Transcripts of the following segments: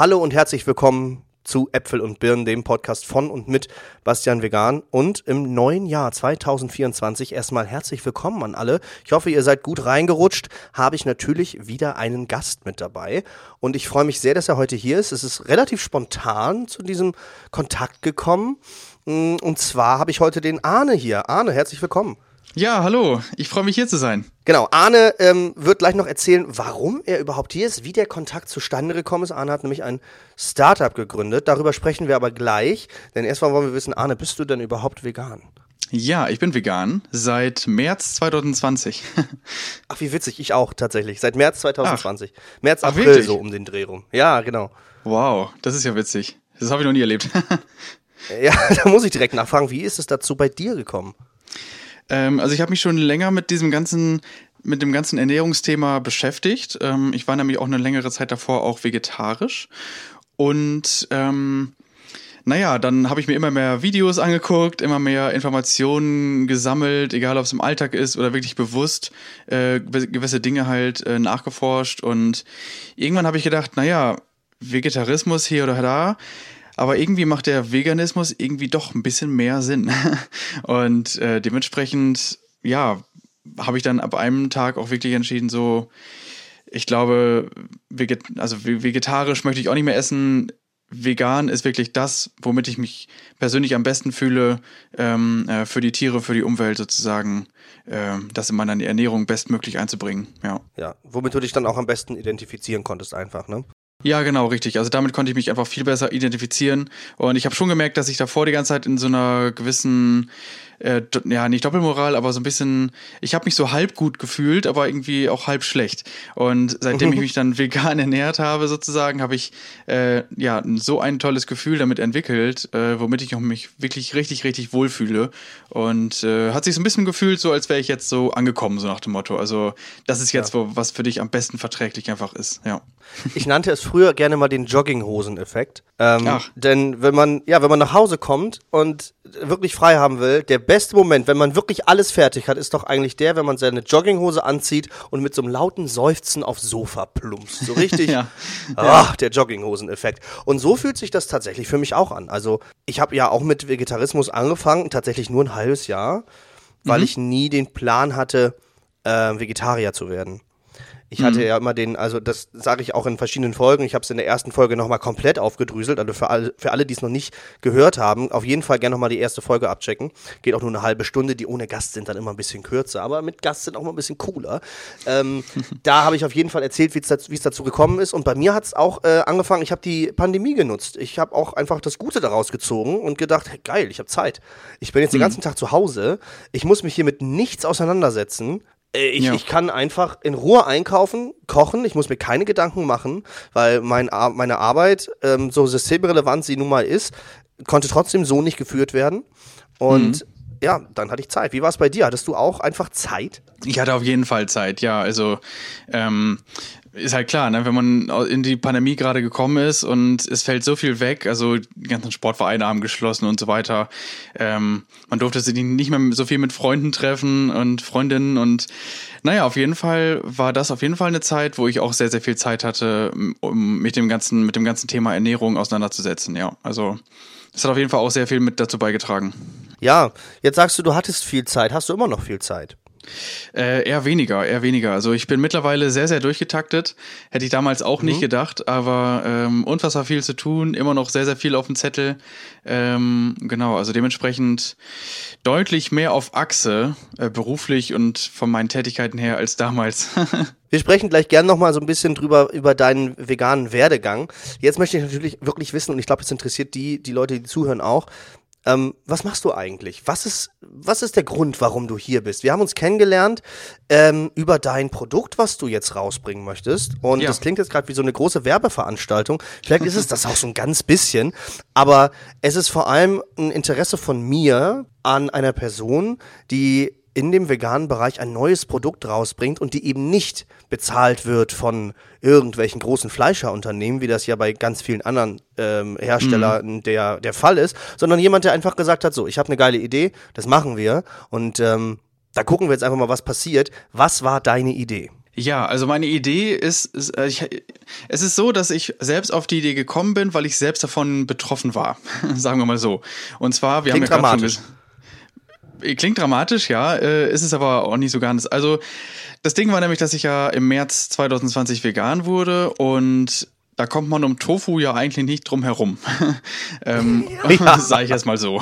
Hallo und herzlich willkommen zu Äpfel und Birnen, dem Podcast von und mit Bastian Vegan. Und im neuen Jahr 2024 erstmal herzlich willkommen an alle. Ich hoffe, ihr seid gut reingerutscht. Habe ich natürlich wieder einen Gast mit dabei. Und ich freue mich sehr, dass er heute hier ist. Es ist relativ spontan zu diesem Kontakt gekommen. Und zwar habe ich heute den Arne hier. Arne, herzlich willkommen. Ja, hallo. Ich freue mich hier zu sein. Genau, Arne ähm, wird gleich noch erzählen, warum er überhaupt hier ist, wie der Kontakt zustande gekommen ist. Arne hat nämlich ein Startup gegründet. Darüber sprechen wir aber gleich. Denn erstmal wollen wir wissen, Arne, bist du denn überhaupt vegan? Ja, ich bin vegan seit März 2020. Ach, wie witzig, ich auch tatsächlich. Seit März 2020. Ach. März, April Ach, so um den Dreh rum. Ja, genau. Wow, das ist ja witzig. Das habe ich noch nie erlebt. ja, da muss ich direkt nachfragen, wie ist es dazu bei dir gekommen? Ähm, also ich habe mich schon länger mit diesem ganzen mit dem ganzen Ernährungsthema beschäftigt. Ähm, ich war nämlich auch eine längere Zeit davor auch vegetarisch. Und ähm, naja, dann habe ich mir immer mehr Videos angeguckt, immer mehr Informationen gesammelt, egal ob es im Alltag ist oder wirklich bewusst äh, gewisse Dinge halt äh, nachgeforscht. Und irgendwann habe ich gedacht, naja, Vegetarismus hier oder da, aber irgendwie macht der Veganismus irgendwie doch ein bisschen mehr Sinn. Und äh, dementsprechend, ja, habe ich dann ab einem Tag auch wirklich entschieden, so, ich glaube, veget also vegetarisch möchte ich auch nicht mehr essen. Vegan ist wirklich das, womit ich mich persönlich am besten fühle, ähm, äh, für die Tiere, für die Umwelt sozusagen, äh, das in meiner Ernährung bestmöglich einzubringen. Ja. ja, womit du dich dann auch am besten identifizieren konntest, einfach, ne? Ja, genau, richtig. Also damit konnte ich mich einfach viel besser identifizieren. Und ich habe schon gemerkt, dass ich davor die ganze Zeit in so einer gewissen äh, ja, nicht Doppelmoral, aber so ein bisschen, ich habe mich so halb gut gefühlt, aber irgendwie auch halb schlecht. Und seitdem ich mich dann vegan ernährt habe, sozusagen, habe ich äh, ja so ein tolles Gefühl damit entwickelt, äh, womit ich mich wirklich richtig, richtig wohlfühle. Und äh, hat sich so ein bisschen gefühlt, so als wäre ich jetzt so angekommen, so nach dem Motto. Also, das ist jetzt, ja. wo, was für dich am besten verträglich einfach ist, ja. Ich nannte es früher gerne mal den Jogginghosen-Effekt. Ähm, Ach. Denn wenn man, ja, wenn man nach Hause kommt und wirklich frei haben will, der beste Moment, wenn man wirklich alles fertig hat, ist doch eigentlich der, wenn man seine Jogginghose anzieht und mit so einem lauten Seufzen aufs Sofa plumpst. So richtig, ja. ach, der Jogginghosen-Effekt. Und so fühlt sich das tatsächlich für mich auch an. Also ich habe ja auch mit Vegetarismus angefangen, tatsächlich nur ein halbes Jahr, weil mhm. ich nie den Plan hatte, äh, Vegetarier zu werden. Ich hatte mhm. ja immer den, also das sage ich auch in verschiedenen Folgen, ich habe es in der ersten Folge nochmal komplett aufgedröselt, also für alle, für alle die es noch nicht gehört haben, auf jeden Fall gerne nochmal die erste Folge abchecken. Geht auch nur eine halbe Stunde, die ohne Gast sind dann immer ein bisschen kürzer, aber mit Gast sind auch mal ein bisschen cooler. Ähm, da habe ich auf jeden Fall erzählt, wie es dazu gekommen ist und bei mir hat es auch äh, angefangen, ich habe die Pandemie genutzt. Ich habe auch einfach das Gute daraus gezogen und gedacht, hey, geil, ich habe Zeit. Ich bin jetzt mhm. den ganzen Tag zu Hause, ich muss mich hier mit nichts auseinandersetzen. Äh, ich, ja. ich kann einfach in Ruhe einkaufen, kochen, ich muss mir keine Gedanken machen, weil mein, meine Arbeit, ähm, so systemrelevant sie nun mal ist, konnte trotzdem so nicht geführt werden. Und mhm. ja, dann hatte ich Zeit. Wie war es bei dir? Hattest du auch einfach Zeit? Ich hatte auf jeden Fall Zeit, ja. Also ähm, ist halt klar, ne? wenn man in die Pandemie gerade gekommen ist und es fällt so viel weg, also die ganzen Sportvereine haben geschlossen und so weiter. Ähm, man durfte sich nicht mehr so viel mit Freunden treffen und Freundinnen und naja, auf jeden Fall war das auf jeden Fall eine Zeit, wo ich auch sehr, sehr viel Zeit hatte, um mit dem ganzen, mit dem ganzen Thema Ernährung auseinanderzusetzen, ja. Also das hat auf jeden Fall auch sehr viel mit dazu beigetragen. Ja, jetzt sagst du, du hattest viel Zeit. Hast du immer noch viel Zeit? Äh, eher weniger, eher weniger. Also ich bin mittlerweile sehr, sehr durchgetaktet. Hätte ich damals auch mhm. nicht gedacht, aber ähm, unfassbar viel zu tun, immer noch sehr, sehr viel auf dem Zettel. Ähm, genau, also dementsprechend deutlich mehr auf Achse, äh, beruflich und von meinen Tätigkeiten her als damals. Wir sprechen gleich gern nochmal so ein bisschen drüber, über deinen veganen Werdegang. Jetzt möchte ich natürlich wirklich wissen, und ich glaube, es interessiert die, die Leute, die zuhören auch, ähm, was machst du eigentlich? Was ist, was ist der Grund, warum du hier bist? Wir haben uns kennengelernt ähm, über dein Produkt, was du jetzt rausbringen möchtest. Und ja. das klingt jetzt gerade wie so eine große Werbeveranstaltung. Vielleicht ist es das auch so ein ganz bisschen. Aber es ist vor allem ein Interesse von mir an einer Person, die in dem veganen Bereich ein neues Produkt rausbringt und die eben nicht bezahlt wird von irgendwelchen großen Fleischerunternehmen, wie das ja bei ganz vielen anderen ähm, Herstellern mhm. der, der Fall ist, sondern jemand, der einfach gesagt hat, so, ich habe eine geile Idee, das machen wir und ähm, da gucken wir jetzt einfach mal, was passiert. Was war deine Idee? Ja, also meine Idee ist, ist äh, ich, es ist so, dass ich selbst auf die Idee gekommen bin, weil ich selbst davon betroffen war. Sagen wir mal so. Und zwar, wir Klingt haben ja dramatisch. Schon, klingt dramatisch, ja, äh, ist es aber auch nicht so ganz. Also das Ding war nämlich, dass ich ja im März 2020 vegan wurde und da kommt man um Tofu ja eigentlich nicht drum herum. ähm, ja. Sage ich erstmal so.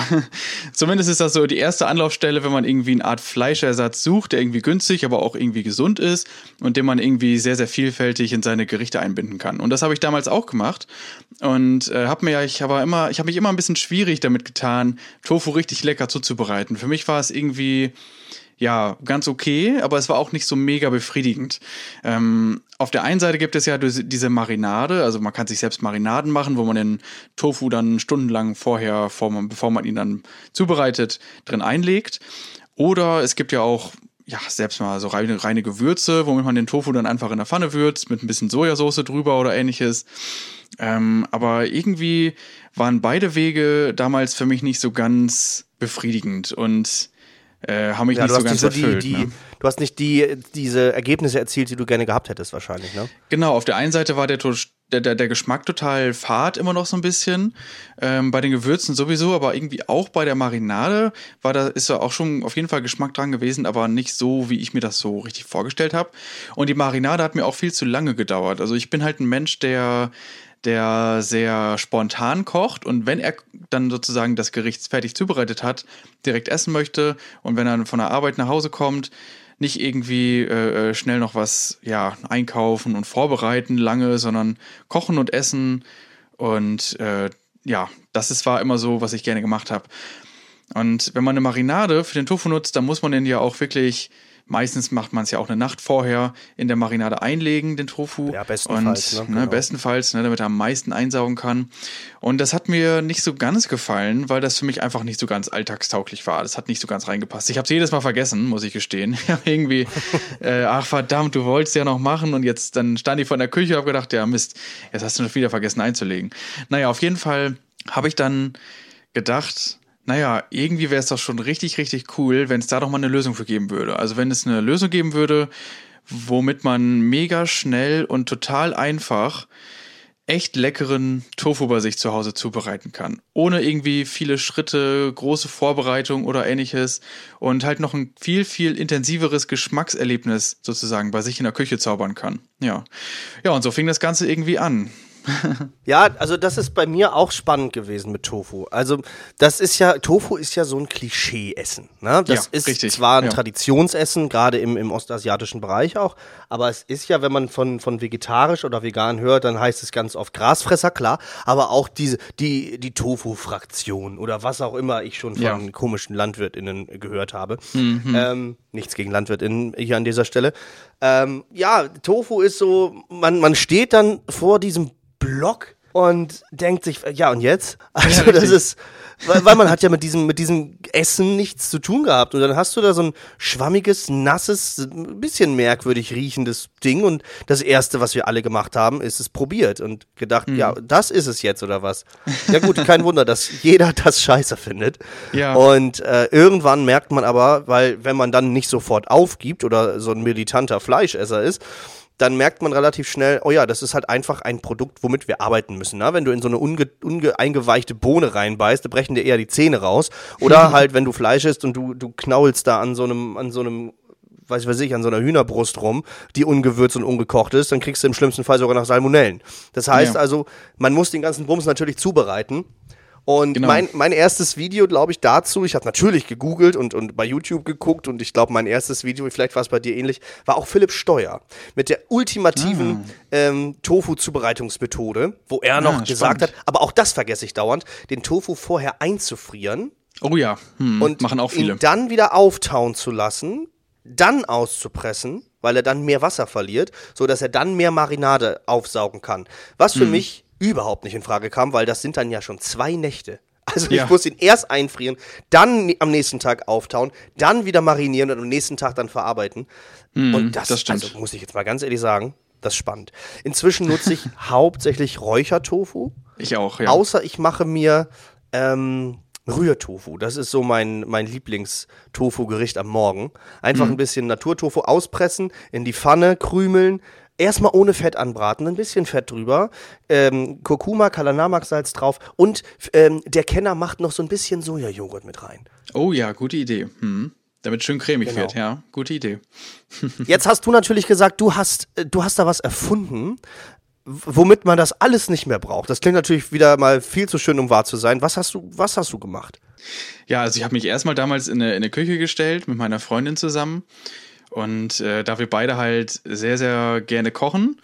Zumindest ist das so die erste Anlaufstelle, wenn man irgendwie eine Art Fleischersatz sucht, der irgendwie günstig, aber auch irgendwie gesund ist und den man irgendwie sehr, sehr vielfältig in seine Gerichte einbinden kann. Und das habe ich damals auch gemacht und äh, habe mir ja, ich habe immer, ich habe mich immer ein bisschen schwierig damit getan, Tofu richtig lecker zuzubereiten. Für mich war es irgendwie ja, ganz okay, aber es war auch nicht so mega befriedigend. Ähm, auf der einen Seite gibt es ja diese Marinade, also man kann sich selbst Marinaden machen, wo man den Tofu dann stundenlang vorher, bevor man, ihn dann zubereitet, drin einlegt. Oder es gibt ja auch ja, selbst mal so reine, reine Gewürze, womit man den Tofu dann einfach in der Pfanne würzt, mit ein bisschen Sojasauce drüber oder ähnliches. Ähm, aber irgendwie waren beide Wege damals für mich nicht so ganz befriedigend und äh, haben mich ja, nicht so ganz so erfüllt. Die, ne? Du hast nicht die, diese Ergebnisse erzielt, die du gerne gehabt hättest, wahrscheinlich, ne? Genau, auf der einen Seite war der, der, der, der Geschmack total fad immer noch so ein bisschen. Ähm, bei den Gewürzen sowieso, aber irgendwie auch bei der Marinade war da, ist da auch schon auf jeden Fall Geschmack dran gewesen, aber nicht so, wie ich mir das so richtig vorgestellt habe. Und die Marinade hat mir auch viel zu lange gedauert. Also ich bin halt ein Mensch, der der sehr spontan kocht und wenn er dann sozusagen das Gericht fertig zubereitet hat, direkt essen möchte und wenn er von der Arbeit nach Hause kommt, nicht irgendwie äh, äh, schnell noch was ja einkaufen und vorbereiten lange, sondern kochen und essen und äh, ja, das ist, war immer so, was ich gerne gemacht habe. Und wenn man eine Marinade für den Tofu nutzt, dann muss man den ja auch wirklich Meistens macht man es ja auch eine Nacht vorher in der Marinade einlegen, den Tofu. Ja, bestenfalls. Und, ne, genau. bestenfalls, ne, damit er am meisten einsaugen kann. Und das hat mir nicht so ganz gefallen, weil das für mich einfach nicht so ganz alltagstauglich war. Das hat nicht so ganz reingepasst. Ich habe es jedes Mal vergessen, muss ich gestehen. Ich habe irgendwie, äh, ach verdammt, du wolltest ja noch machen und jetzt dann stand ich vor der Küche und habe gedacht, ja Mist, jetzt hast du noch wieder vergessen einzulegen. Naja, auf jeden Fall habe ich dann gedacht, naja, irgendwie wäre es doch schon richtig, richtig cool, wenn es da doch mal eine Lösung für geben würde. Also wenn es eine Lösung geben würde, womit man mega schnell und total einfach echt leckeren Tofu bei sich zu Hause zubereiten kann. Ohne irgendwie viele Schritte, große Vorbereitung oder ähnliches und halt noch ein viel, viel intensiveres Geschmackserlebnis sozusagen bei sich in der Küche zaubern kann. Ja. Ja, und so fing das Ganze irgendwie an ja, also das ist bei mir auch spannend gewesen mit Tofu. Also das ist ja, Tofu ist ja so ein Klischee-Essen. Ne? Das ja, ist richtig. zwar ein ja. Traditionsessen, gerade im, im ostasiatischen Bereich auch, aber es ist ja, wenn man von, von vegetarisch oder vegan hört, dann heißt es ganz oft Grasfresser, klar, aber auch diese, die, die Tofu-Fraktion oder was auch immer ich schon von ja. komischen LandwirtInnen gehört habe. Mhm. Ähm, nichts gegen LandwirtInnen hier an dieser Stelle. Ähm, ja, Tofu ist so, man, man steht dann vor diesem Block und denkt sich, ja, und jetzt? Also, ja, das ist, weil, weil man hat ja mit diesem, mit diesem Essen nichts zu tun gehabt. Und dann hast du da so ein schwammiges, nasses, ein bisschen merkwürdig riechendes Ding. Und das Erste, was wir alle gemacht haben, ist es probiert und gedacht, mhm. ja, das ist es jetzt oder was? Ja, gut, kein Wunder, dass jeder das scheiße findet. Ja. Und äh, irgendwann merkt man aber, weil, wenn man dann nicht sofort aufgibt oder so ein militanter Fleischesser ist, dann merkt man relativ schnell, oh ja, das ist halt einfach ein Produkt, womit wir arbeiten müssen. Ne? Wenn du in so eine unge, unge eingeweichte Bohne reinbeißt, da brechen dir eher die Zähne raus. Oder halt, wenn du Fleisch isst und du, du knaulst da an so einem, an so einem weiß ich weiß ich, an so einer Hühnerbrust rum, die ungewürzt und ungekocht ist, dann kriegst du im schlimmsten Fall sogar nach Salmonellen. Das heißt ja. also, man muss den ganzen Bums natürlich zubereiten. Und genau. mein, mein erstes Video, glaube ich, dazu, ich habe natürlich gegoogelt und, und bei YouTube geguckt und ich glaube, mein erstes Video, vielleicht war es bei dir ähnlich, war auch Philipp Steuer mit der ultimativen ah. ähm, Tofu-Zubereitungsmethode, wo er noch ah, gesagt hat, aber auch das vergesse ich dauernd, den Tofu vorher einzufrieren. Oh ja, hm, und machen auch viele. Ihn dann wieder auftauen zu lassen, dann auszupressen, weil er dann mehr Wasser verliert, so dass er dann mehr Marinade aufsaugen kann. Was für hm. mich überhaupt nicht in Frage kam, weil das sind dann ja schon zwei Nächte. Also ja. ich muss ihn erst einfrieren, dann am nächsten Tag auftauen, dann wieder marinieren und am nächsten Tag dann verarbeiten. Mm, und das, das also muss ich jetzt mal ganz ehrlich sagen, das ist spannend. Inzwischen nutze ich hauptsächlich Räuchertofu. Ich auch, ja. Außer ich mache mir ähm, Rührtofu. Das ist so mein, mein Lieblings-Tofu-Gericht am Morgen. Einfach mhm. ein bisschen Naturtofu auspressen, in die Pfanne krümeln, erstmal ohne Fett anbraten, ein bisschen Fett drüber, ähm, Kurkuma, Kalanamak-Salz drauf und ähm, der Kenner macht noch so ein bisschen Sojajoghurt mit rein. Oh ja, gute Idee. Hm. Damit schön cremig genau. wird, ja. Gute Idee. Jetzt hast du natürlich gesagt, du hast, äh, du hast da was erfunden, womit man das alles nicht mehr braucht. Das klingt natürlich wieder mal viel zu schön, um wahr zu sein. Was hast du, was hast du gemacht? Ja, also ich habe mich erstmal damals in eine, in eine Küche gestellt mit meiner Freundin zusammen. Und äh, da wir beide halt sehr, sehr gerne kochen.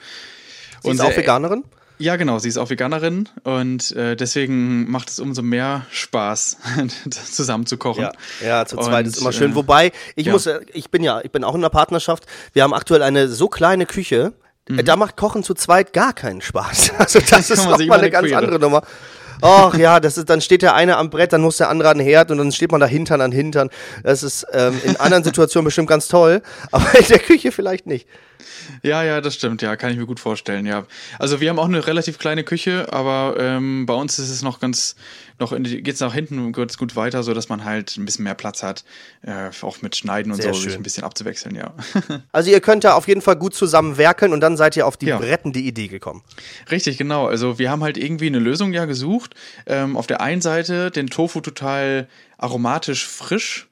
Sie und ist auch Veganerin? Ja, genau, sie ist auch Veganerin und äh, deswegen macht es umso mehr Spaß, zusammen zu kochen. Ja, ja zu zweit und, ist immer schön. Äh, Wobei, ich ja. muss, ich bin ja, ich bin auch in einer Partnerschaft. Wir haben aktuell eine so kleine Küche, mhm. da macht Kochen zu zweit gar keinen Spaß. Also das ist nochmal eine ganz andere Nummer. Ach ja, das ist, dann steht der eine am Brett, dann muss der andere an den Herd und dann steht man da Hintern an Hintern. Das ist ähm, in anderen Situationen bestimmt ganz toll, aber in der Küche vielleicht nicht. Ja, ja, das stimmt, ja, kann ich mir gut vorstellen, ja. Also wir haben auch eine relativ kleine Küche, aber ähm, bei uns ist es noch ganz, noch geht es nach hinten ganz gut weiter, so dass man halt ein bisschen mehr Platz hat, äh, auch mit Schneiden und Sehr so, schön. sich ein bisschen abzuwechseln, ja. also ihr könnt da auf jeden Fall gut zusammen werkeln und dann seid ihr auf die ja. rettende Idee gekommen. Richtig, genau. Also wir haben halt irgendwie eine Lösung ja gesucht. Ähm, auf der einen Seite den Tofu total aromatisch frisch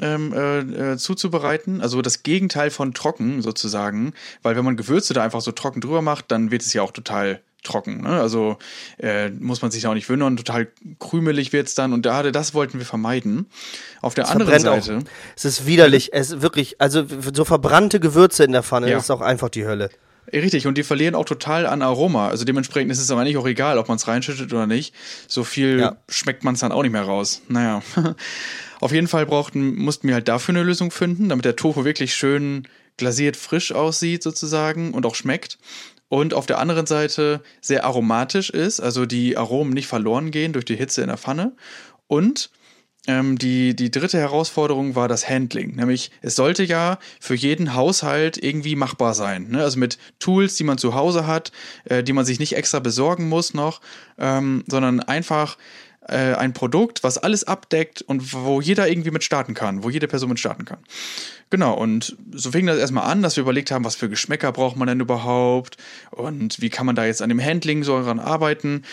ähm, äh, äh, zuzubereiten. Also das Gegenteil von trocken sozusagen, weil wenn man Gewürze da einfach so trocken drüber macht, dann wird es ja auch total trocken. Ne? Also äh, muss man sich auch nicht wundern, total krümelig wird es dann und da, das wollten wir vermeiden. Auf der es anderen Seite. Auch. Es ist widerlich, es ist wirklich, also so verbrannte Gewürze in der Pfanne ja. ist auch einfach die Hölle. Richtig, und die verlieren auch total an Aroma. Also dementsprechend ist es aber nicht auch egal, ob man es reinschüttet oder nicht. So viel ja. schmeckt man es dann auch nicht mehr raus. Naja. Auf jeden Fall brauchten, mussten wir halt dafür eine Lösung finden, damit der Tofu wirklich schön glasiert frisch aussieht sozusagen und auch schmeckt. Und auf der anderen Seite sehr aromatisch ist, also die Aromen nicht verloren gehen durch die Hitze in der Pfanne. Und ähm, die, die dritte Herausforderung war das Handling. Nämlich, es sollte ja für jeden Haushalt irgendwie machbar sein. Ne? Also mit Tools, die man zu Hause hat, äh, die man sich nicht extra besorgen muss noch, ähm, sondern einfach äh, ein Produkt, was alles abdeckt und wo jeder irgendwie mit starten kann, wo jede Person mit starten kann. Genau, und so fing das erstmal an, dass wir überlegt haben, was für Geschmäcker braucht man denn überhaupt und wie kann man da jetzt an dem Handling so daran arbeiten.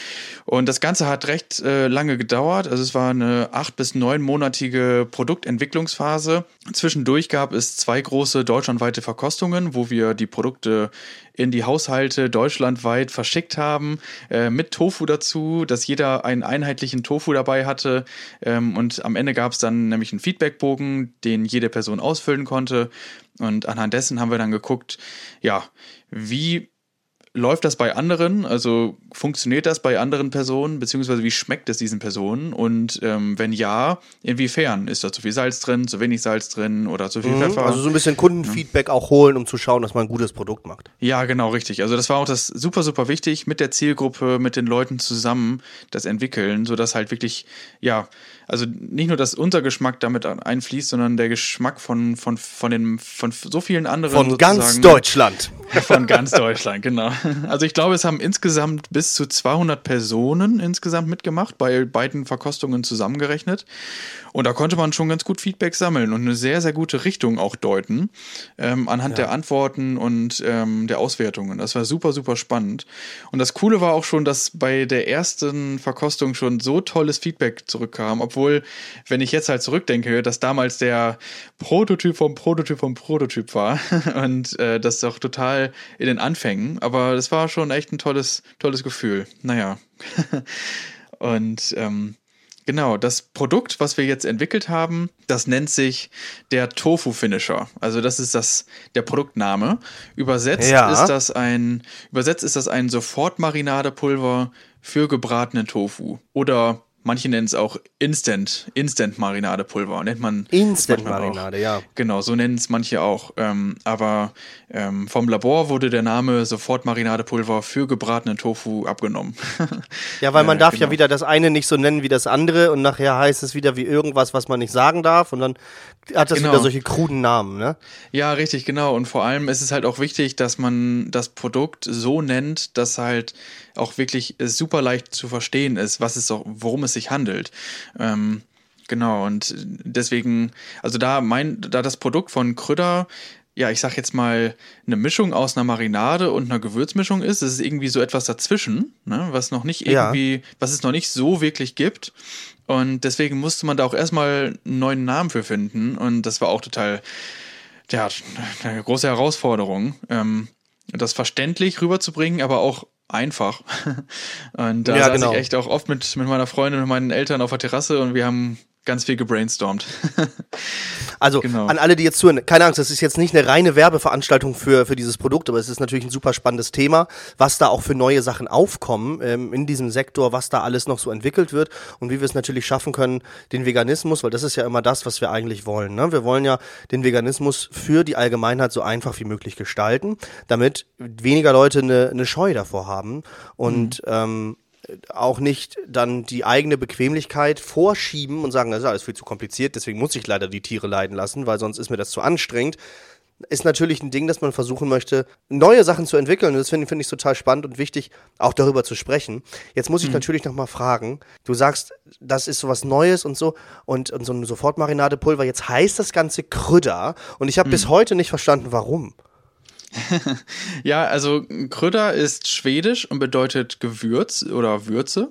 Und das Ganze hat recht äh, lange gedauert. Also es war eine acht- bis neunmonatige Produktentwicklungsphase. Zwischendurch gab es zwei große deutschlandweite Verkostungen, wo wir die Produkte in die Haushalte deutschlandweit verschickt haben, äh, mit Tofu dazu, dass jeder einen einheitlichen Tofu dabei hatte. Ähm, und am Ende gab es dann nämlich einen Feedbackbogen, den jede Person ausfüllen konnte. Und anhand dessen haben wir dann geguckt, ja, wie läuft das bei anderen? Also funktioniert das bei anderen Personen? Beziehungsweise wie schmeckt es diesen Personen? Und ähm, wenn ja, inwiefern? Ist da zu viel Salz drin, zu wenig Salz drin oder zu viel mhm, Pfeffer? Also so ein bisschen Kundenfeedback ja. auch holen, um zu schauen, dass man ein gutes Produkt macht. Ja, genau, richtig. Also das war auch das super, super wichtig, mit der Zielgruppe, mit den Leuten zusammen das entwickeln, sodass halt wirklich, ja, also nicht nur, dass unser Geschmack damit einfließt, sondern der Geschmack von, von, von, den, von so vielen anderen. Von ganz Deutschland. Von ganz Deutschland, genau. Also ich glaube, es haben insgesamt bis zu 200 Personen insgesamt mitgemacht, bei beiden Verkostungen zusammengerechnet. Und da konnte man schon ganz gut Feedback sammeln und eine sehr, sehr gute Richtung auch deuten, ähm, anhand ja. der Antworten und ähm, der Auswertungen. Das war super, super spannend. Und das Coole war auch schon, dass bei der ersten Verkostung schon so tolles Feedback zurückkam, obwohl, wenn ich jetzt halt zurückdenke, dass damals der Prototyp vom Prototyp vom Prototyp war und äh, das doch total in den Anfängen. Aber das war schon echt ein tolles, tolles Gefühl. Naja. und ähm, Genau, das Produkt, was wir jetzt entwickelt haben, das nennt sich der Tofu Finisher. Also das ist das der Produktname. Übersetzt ja. ist das ein übersetzt ist das ein Sofortmarinadepulver für gebratenen Tofu oder Manche nennen es auch Instant, Instant Marinadepulver. Nennt man Instant Marinade, ja. Genau, so nennen es manche auch. Ähm, aber ähm, vom Labor wurde der Name Sofort Marinadepulver für gebratenen Tofu abgenommen. ja, weil man äh, darf genau. ja wieder das eine nicht so nennen wie das andere und nachher heißt es wieder wie irgendwas, was man nicht sagen darf und dann hat das genau. wieder solche kruden Namen, ne? Ja, richtig, genau. Und vor allem ist es halt auch wichtig, dass man das Produkt so nennt, dass halt auch wirklich super leicht zu verstehen ist, was es auch, worum es sich handelt. Ähm, genau, und deswegen, also da mein, da das Produkt von Krüder ja, ich sag jetzt mal, eine Mischung aus einer Marinade und einer Gewürzmischung ist. Es ist irgendwie so etwas dazwischen, ne, was noch nicht irgendwie, ja. was es noch nicht so wirklich gibt. Und deswegen musste man da auch erstmal einen neuen Namen für finden. Und das war auch total, ja, eine große Herausforderung, ähm, das verständlich rüberzubringen, aber auch einfach. Und da ja, saß genau. ich echt auch oft mit, mit meiner Freundin und meinen Eltern auf der Terrasse und wir haben ganz viel gebrainstormt. also genau. an alle, die jetzt zuhören, keine Angst, das ist jetzt nicht eine reine Werbeveranstaltung für, für dieses Produkt, aber es ist natürlich ein super spannendes Thema, was da auch für neue Sachen aufkommen ähm, in diesem Sektor, was da alles noch so entwickelt wird und wie wir es natürlich schaffen können, den Veganismus, weil das ist ja immer das, was wir eigentlich wollen. Ne? Wir wollen ja den Veganismus für die Allgemeinheit so einfach wie möglich gestalten, damit weniger Leute eine, eine Scheu davor haben und mhm. ähm, auch nicht dann die eigene Bequemlichkeit vorschieben und sagen, das ist alles viel zu kompliziert, deswegen muss ich leider die Tiere leiden lassen, weil sonst ist mir das zu anstrengend. Ist natürlich ein Ding, dass man versuchen möchte, neue Sachen zu entwickeln. Und das finde find ich total spannend und wichtig, auch darüber zu sprechen. Jetzt muss ich mhm. natürlich nochmal fragen. Du sagst, das ist sowas Neues und so und, und so ein Sofortmarinadepulver. Jetzt heißt das Ganze Krüder. Und ich habe mhm. bis heute nicht verstanden, warum. ja, also Kröder ist schwedisch und bedeutet Gewürz oder Würze.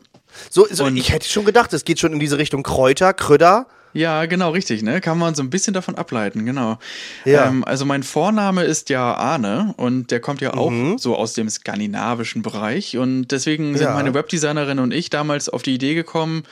So, so ich hätte schon gedacht, es geht schon in diese Richtung Kräuter, Kröder. Ja, genau, richtig, ne? Kann man so ein bisschen davon ableiten, genau. Ja. Ähm, also mein Vorname ist ja Arne und der kommt ja auch mhm. so aus dem skandinavischen Bereich und deswegen sind ja. meine Webdesignerin und ich damals auf die Idee gekommen,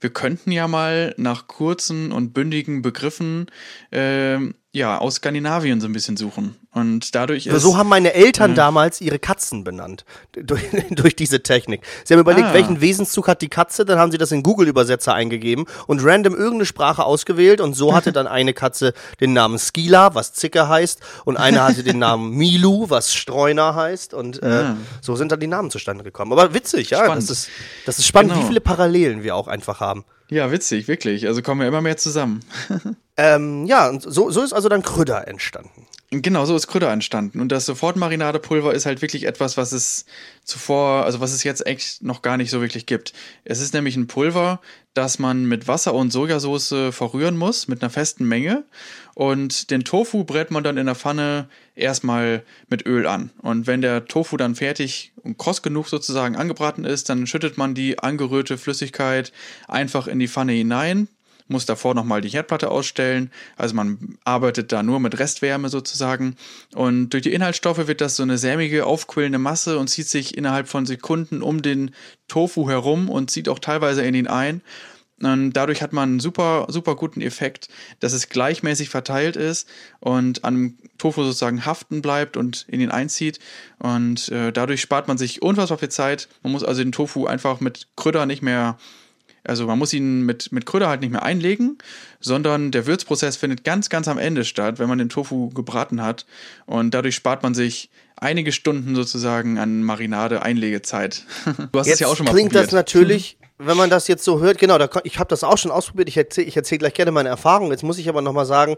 wir könnten ja mal nach kurzen und bündigen Begriffen äh, ja, aus Skandinavien so ein bisschen suchen. Und dadurch ist. So haben meine Eltern äh, damals ihre Katzen benannt. Durch, durch diese Technik. Sie haben überlegt, ah. welchen Wesenszug hat die Katze, dann haben sie das in Google-Übersetzer eingegeben und random irgendeine Sprache ausgewählt und so hatte dann eine Katze den Namen Skila, was Zicke heißt, und eine hatte den Namen Milu, was Streuner heißt. Und äh, ah. so sind dann die Namen zustande gekommen. Aber witzig, ja. Spannend. Das ist, das ist spannend, genau. wie viele Parallelen wir auch einfach haben. Ja, witzig, wirklich. Also kommen wir immer mehr zusammen. ähm, ja, und so, so ist also dann Krüder entstanden. Genau, so ist Krüder entstanden. Und das Sofortmarinadepulver ist halt wirklich etwas, was es zuvor, also was es jetzt echt noch gar nicht so wirklich gibt. Es ist nämlich ein Pulver, das man mit Wasser und Sojasauce verrühren muss, mit einer festen Menge. Und den Tofu brät man dann in der Pfanne erstmal mit Öl an. Und wenn der Tofu dann fertig und kross genug sozusagen angebraten ist, dann schüttet man die angerührte Flüssigkeit einfach in die Pfanne hinein, muss davor nochmal die Herdplatte ausstellen. Also man arbeitet da nur mit Restwärme sozusagen. Und durch die Inhaltsstoffe wird das so eine sämige, aufquillende Masse und zieht sich innerhalb von Sekunden um den Tofu herum und zieht auch teilweise in ihn ein. Und dadurch hat man einen super, super guten Effekt, dass es gleichmäßig verteilt ist und an Tofu sozusagen haften bleibt und in ihn einzieht. Und äh, dadurch spart man sich unfassbar viel Zeit. Man muss also den Tofu einfach mit Krüder nicht mehr also man muss ihn mit, mit Kröder halt nicht mehr einlegen, sondern der Würzprozess findet ganz, ganz am Ende statt, wenn man den Tofu gebraten hat. Und dadurch spart man sich einige Stunden sozusagen an Marinade-Einlegezeit. Du hast Jetzt es ja auch schon mal klingt probiert. das natürlich wenn man das jetzt so hört, genau, da, ich habe das auch schon ausprobiert, ich erzähle ich erzähl gleich gerne meine Erfahrungen. Jetzt muss ich aber nochmal sagen,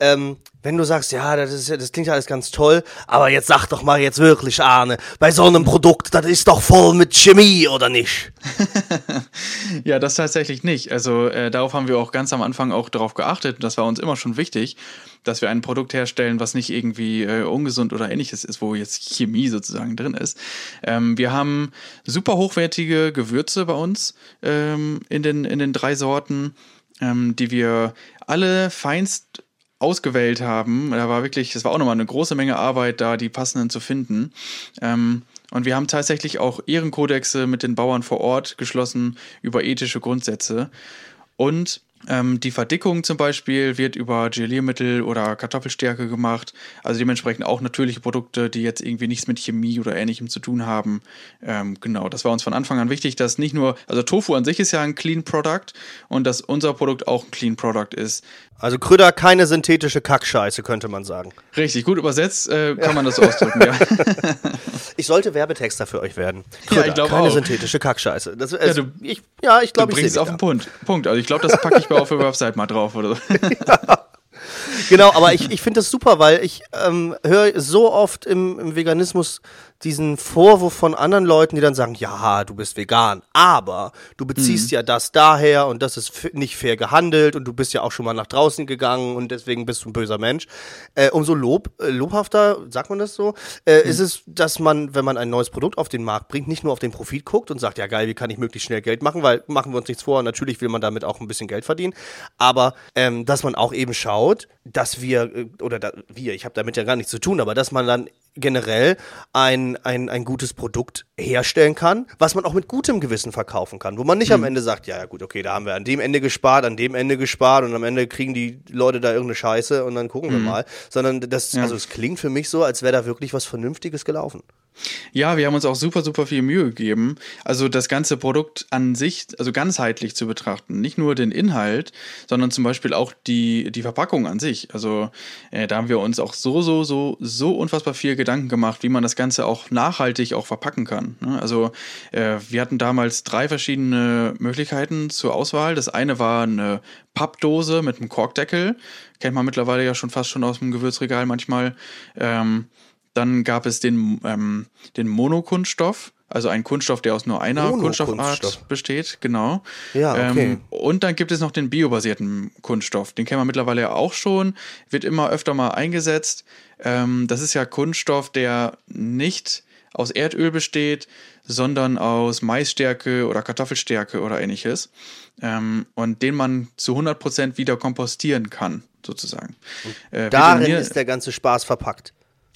ähm, wenn du sagst, ja, das, ist, das klingt ja alles ganz toll, aber jetzt sag doch mal jetzt wirklich, Arne, bei so einem Produkt, das ist doch voll mit Chemie, oder nicht? ja, das tatsächlich nicht. Also äh, darauf haben wir auch ganz am Anfang auch darauf geachtet. Das war uns immer schon wichtig, dass wir ein Produkt herstellen, was nicht irgendwie äh, ungesund oder ähnliches ist, wo jetzt Chemie sozusagen drin ist. Ähm, wir haben super hochwertige Gewürze bei uns ähm, in, den, in den drei Sorten, ähm, die wir alle feinst ausgewählt haben. Da war wirklich, das war auch nochmal eine große Menge Arbeit, da die passenden zu finden. Ähm, und wir haben tatsächlich auch Ehrenkodexe mit den Bauern vor Ort geschlossen über ethische Grundsätze. Und ähm, die Verdickung zum Beispiel wird über Geliermittel oder Kartoffelstärke gemacht. Also dementsprechend auch natürliche Produkte, die jetzt irgendwie nichts mit Chemie oder ähnlichem zu tun haben. Ähm, genau, das war uns von Anfang an wichtig, dass nicht nur, also Tofu an sich ist ja ein Clean Product und dass unser Produkt auch ein Clean Product ist. Also Krüder keine synthetische Kackscheiße, könnte man sagen. Richtig, gut übersetzt äh, kann ja. man das so ausdrücken, ja. ich sollte Werbetexter für euch werden. Krüder, ja, ich glaube keine auch. synthetische Kackscheiße. Das, also, ja, du, ich, ja, ich glaube, ich bringst es auf den Punkt. Punkt. Also ich glaube, das packe ich mir auf der Website mal drauf oder so. ja. Genau, aber ich, ich finde das super, weil ich ähm, höre so oft im, im Veganismus diesen Vorwurf von anderen Leuten, die dann sagen, ja, du bist vegan, aber du beziehst mhm. ja das daher und das ist nicht fair gehandelt und du bist ja auch schon mal nach draußen gegangen und deswegen bist du ein böser Mensch. Äh, umso lob, äh, lobhafter, sagt man das so, äh, mhm. ist es, dass man, wenn man ein neues Produkt auf den Markt bringt, nicht nur auf den Profit guckt und sagt, ja geil, wie kann ich möglichst schnell Geld machen, weil machen wir uns nichts vor, natürlich will man damit auch ein bisschen Geld verdienen, aber ähm, dass man auch eben schaut, dass wir, äh, oder da, wir, ich habe damit ja gar nichts zu tun, aber dass man dann generell ein, ein, ein gutes Produkt herstellen kann, was man auch mit gutem Gewissen verkaufen kann, wo man nicht mhm. am Ende sagt, ja, ja gut, okay, da haben wir an dem Ende gespart, an dem Ende gespart und am Ende kriegen die Leute da irgendeine Scheiße und dann gucken mhm. wir mal, sondern das, ja. also es klingt für mich so, als wäre da wirklich was Vernünftiges gelaufen. Ja, wir haben uns auch super, super viel Mühe gegeben. Also das ganze Produkt an sich, also ganzheitlich zu betrachten. Nicht nur den Inhalt, sondern zum Beispiel auch die, die Verpackung an sich. Also äh, da haben wir uns auch so, so, so, so unfassbar viel Gedanken gemacht, wie man das Ganze auch nachhaltig auch verpacken kann. Ne? Also äh, wir hatten damals drei verschiedene Möglichkeiten zur Auswahl. Das eine war eine Pappdose mit einem Korkdeckel. Kennt man mittlerweile ja schon fast schon aus dem Gewürzregal manchmal. Ähm, dann gab es den, ähm, den Monokunststoff, also ein Kunststoff, der aus nur einer Kunststoffart besteht, genau. Ja, okay. Ähm, und dann gibt es noch den biobasierten Kunststoff. Den kennen wir mittlerweile ja auch schon, wird immer öfter mal eingesetzt. Ähm, das ist ja Kunststoff, der nicht aus Erdöl besteht, sondern aus Maisstärke oder Kartoffelstärke oder ähnliches. Ähm, und den man zu 100% wieder kompostieren kann, sozusagen. Äh, darin ist der ganze Spaß verpackt.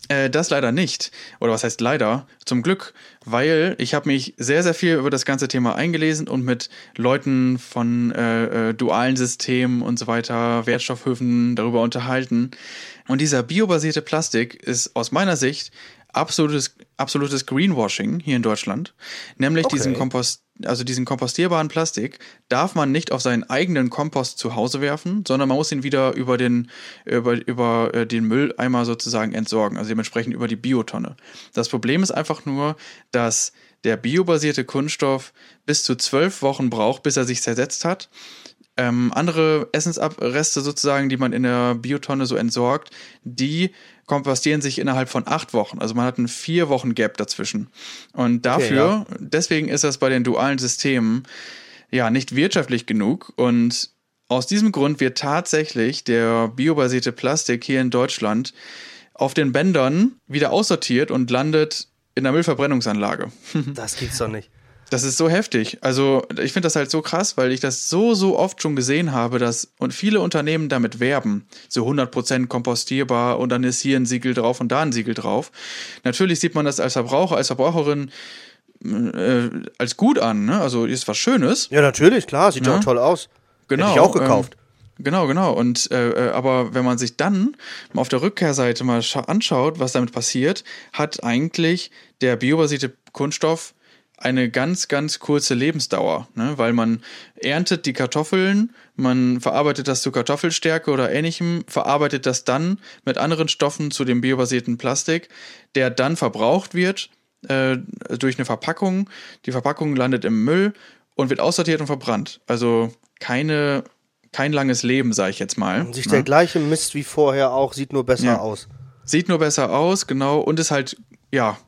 Äh, das leider nicht. Oder was heißt leider? Zum Glück, weil ich habe mich sehr, sehr viel über das ganze Thema eingelesen und mit Leuten von äh, äh, dualen Systemen und so weiter, Wertstoffhöfen darüber unterhalten. Und dieser biobasierte Plastik ist aus meiner Sicht absolutes, absolutes Greenwashing hier in Deutschland. Nämlich okay. diesen Kompost, also diesen kompostierbaren Plastik darf man nicht auf seinen eigenen Kompost zu Hause werfen, sondern man muss ihn wieder über den, über, über äh, den Mülleimer sozusagen entsorgen, also dementsprechend über die Biotonne. Das Problem ist einfach nur, dass der biobasierte Kunststoff bis zu zwölf Wochen braucht, bis er sich zersetzt hat ähm, andere Essensabreste sozusagen, die man in der Biotonne so entsorgt, die kompostieren sich innerhalb von acht Wochen. Also man hat einen vier Wochen Gap dazwischen. Und dafür, okay, ja. deswegen ist das bei den dualen Systemen ja nicht wirtschaftlich genug. Und aus diesem Grund wird tatsächlich der biobasierte Plastik hier in Deutschland auf den Bändern wieder aussortiert und landet in der Müllverbrennungsanlage. das gibt's doch nicht. Das ist so heftig. Also ich finde das halt so krass, weil ich das so, so oft schon gesehen habe, dass und viele Unternehmen damit werben, so 100% kompostierbar und dann ist hier ein Siegel drauf und da ein Siegel drauf. Natürlich sieht man das als Verbraucher, als Verbraucherin äh, als gut an, ne? Also ist was Schönes. Ja, natürlich, klar, sieht ja, ja toll aus. Genau. Hätte ich auch gekauft. Ähm, genau, genau. Und äh, äh aber wenn man sich dann auf der Rückkehrseite mal anschaut, was damit passiert, hat eigentlich der biobasierte Kunststoff eine ganz, ganz kurze Lebensdauer, ne? weil man erntet die Kartoffeln, man verarbeitet das zu Kartoffelstärke oder ähnlichem, verarbeitet das dann mit anderen Stoffen zu dem biobasierten Plastik, der dann verbraucht wird äh, durch eine Verpackung. Die Verpackung landet im Müll und wird aussortiert und verbrannt. Also keine, kein langes Leben, sage ich jetzt mal. Und sich ne? der gleiche Mist wie vorher auch, sieht nur besser ja. aus. Sieht nur besser aus, genau, und ist halt, ja,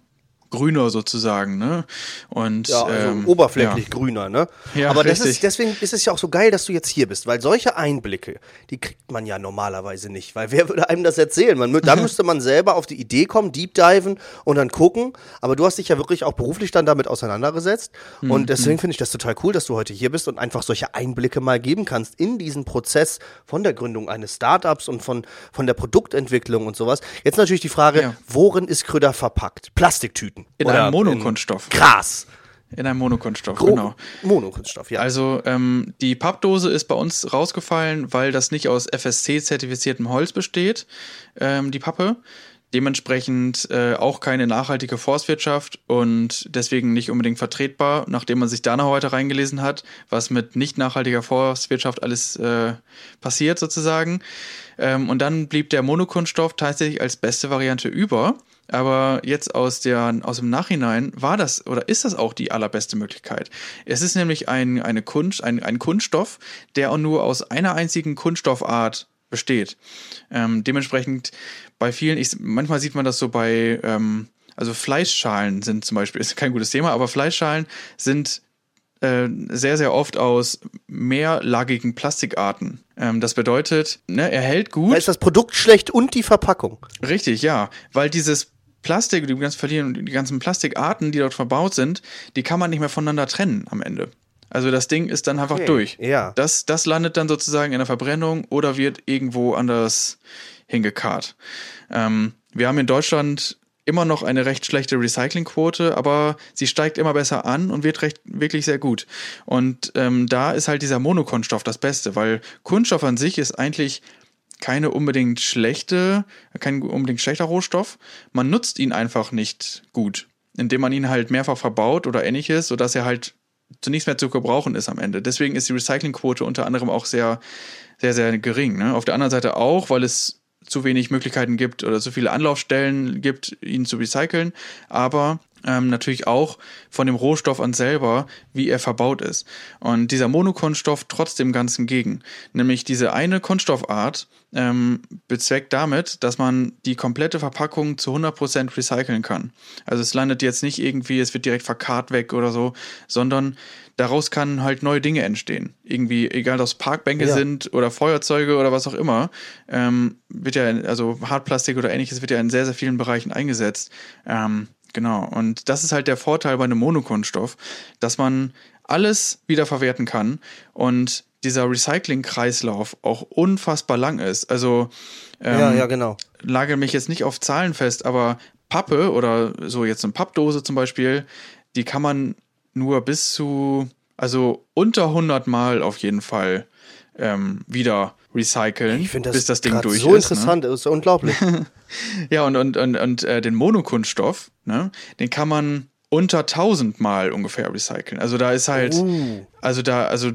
grüner sozusagen, ne? Und ja, also ähm, oberflächlich ja. grüner, ne? Ja, Aber das ist, deswegen ist es ja auch so geil, dass du jetzt hier bist, weil solche Einblicke, die kriegt man ja normalerweise nicht, weil wer würde einem das erzählen? Man, da müsste man selber auf die Idee kommen, deep diven und dann gucken. Aber du hast dich ja wirklich auch beruflich dann damit auseinandergesetzt mhm. und deswegen finde ich das total cool, dass du heute hier bist und einfach solche Einblicke mal geben kannst in diesen Prozess von der Gründung eines Startups und von, von der Produktentwicklung und sowas. Jetzt natürlich die Frage, ja. worin ist Kröder verpackt? Plastiktüten. In Oder einem Monokunststoff. Krass. In einem Monokunststoff, Gro genau. Monokunststoff, ja. Also ähm, die Pappdose ist bei uns rausgefallen, weil das nicht aus FSC-zertifiziertem Holz besteht, ähm, die Pappe. Dementsprechend äh, auch keine nachhaltige Forstwirtschaft und deswegen nicht unbedingt vertretbar, nachdem man sich da noch weiter reingelesen hat, was mit nicht nachhaltiger Forstwirtschaft alles äh, passiert sozusagen. Ähm, und dann blieb der Monokunststoff tatsächlich als beste Variante über. Aber jetzt aus, der, aus dem Nachhinein war das oder ist das auch die allerbeste Möglichkeit. Es ist nämlich ein, eine Kunst, ein, ein Kunststoff, der auch nur aus einer einzigen Kunststoffart besteht. Ähm, dementsprechend bei vielen, ich, manchmal sieht man das so bei, ähm, Also Fleischschalen sind zum Beispiel, ist kein gutes Thema, aber Fleischschalen sind äh, sehr, sehr oft aus mehrlagigen Plastikarten. Ähm, das bedeutet, ne, er hält gut. Da ist das Produkt schlecht und die Verpackung. Richtig, ja. Weil dieses Plastik, die ganzen verlieren, die ganzen Plastikarten, die dort verbaut sind, die kann man nicht mehr voneinander trennen am Ende. Also das Ding ist dann einfach okay, durch. Ja. Das, das landet dann sozusagen in der Verbrennung oder wird irgendwo anders hingekarrt. Ähm, wir haben in Deutschland immer noch eine recht schlechte Recyclingquote, aber sie steigt immer besser an und wird recht wirklich sehr gut. Und ähm, da ist halt dieser Monokunststoff das Beste, weil Kunststoff an sich ist eigentlich keine unbedingt schlechte, kein unbedingt schlechter Rohstoff. Man nutzt ihn einfach nicht gut, indem man ihn halt mehrfach verbaut oder ähnliches, sodass er halt zu nichts mehr zu gebrauchen ist am Ende. Deswegen ist die Recyclingquote unter anderem auch sehr, sehr, sehr gering. Ne? Auf der anderen Seite auch, weil es zu wenig Möglichkeiten gibt oder zu viele Anlaufstellen gibt, ihn zu recyceln, aber ähm, natürlich auch von dem Rohstoff an selber, wie er verbaut ist. Und dieser Monokunststoff trotz dem Ganzen gegen. Nämlich diese eine Kunststoffart ähm, bezweckt damit, dass man die komplette Verpackung zu 100% recyceln kann. Also es landet jetzt nicht irgendwie, es wird direkt verkarrt weg oder so, sondern daraus kann halt neue Dinge entstehen. Irgendwie, egal ob es Parkbänke ja. sind oder Feuerzeuge oder was auch immer, ähm, wird ja, also Hartplastik oder ähnliches wird ja in sehr, sehr vielen Bereichen eingesetzt. Ähm, genau. Und das ist halt der Vorteil bei einem Monokunststoff, dass man alles wiederverwerten kann und dieser Recycling-Kreislauf auch unfassbar lang ist. Also ähm, ja, ja, genau. lage mich jetzt nicht auf Zahlen fest, aber Pappe oder so jetzt eine Pappdose zum Beispiel, die kann man nur bis zu, also unter 100 Mal auf jeden Fall ähm, wieder recyceln, das bis das Ding durch so ist. So ne? interessant, ne? ist unglaublich. ja, und, und, und, und äh, den Monokunststoff, ne, den kann man unter 1000 Mal ungefähr recyceln. Also da ist halt, uh. also da, also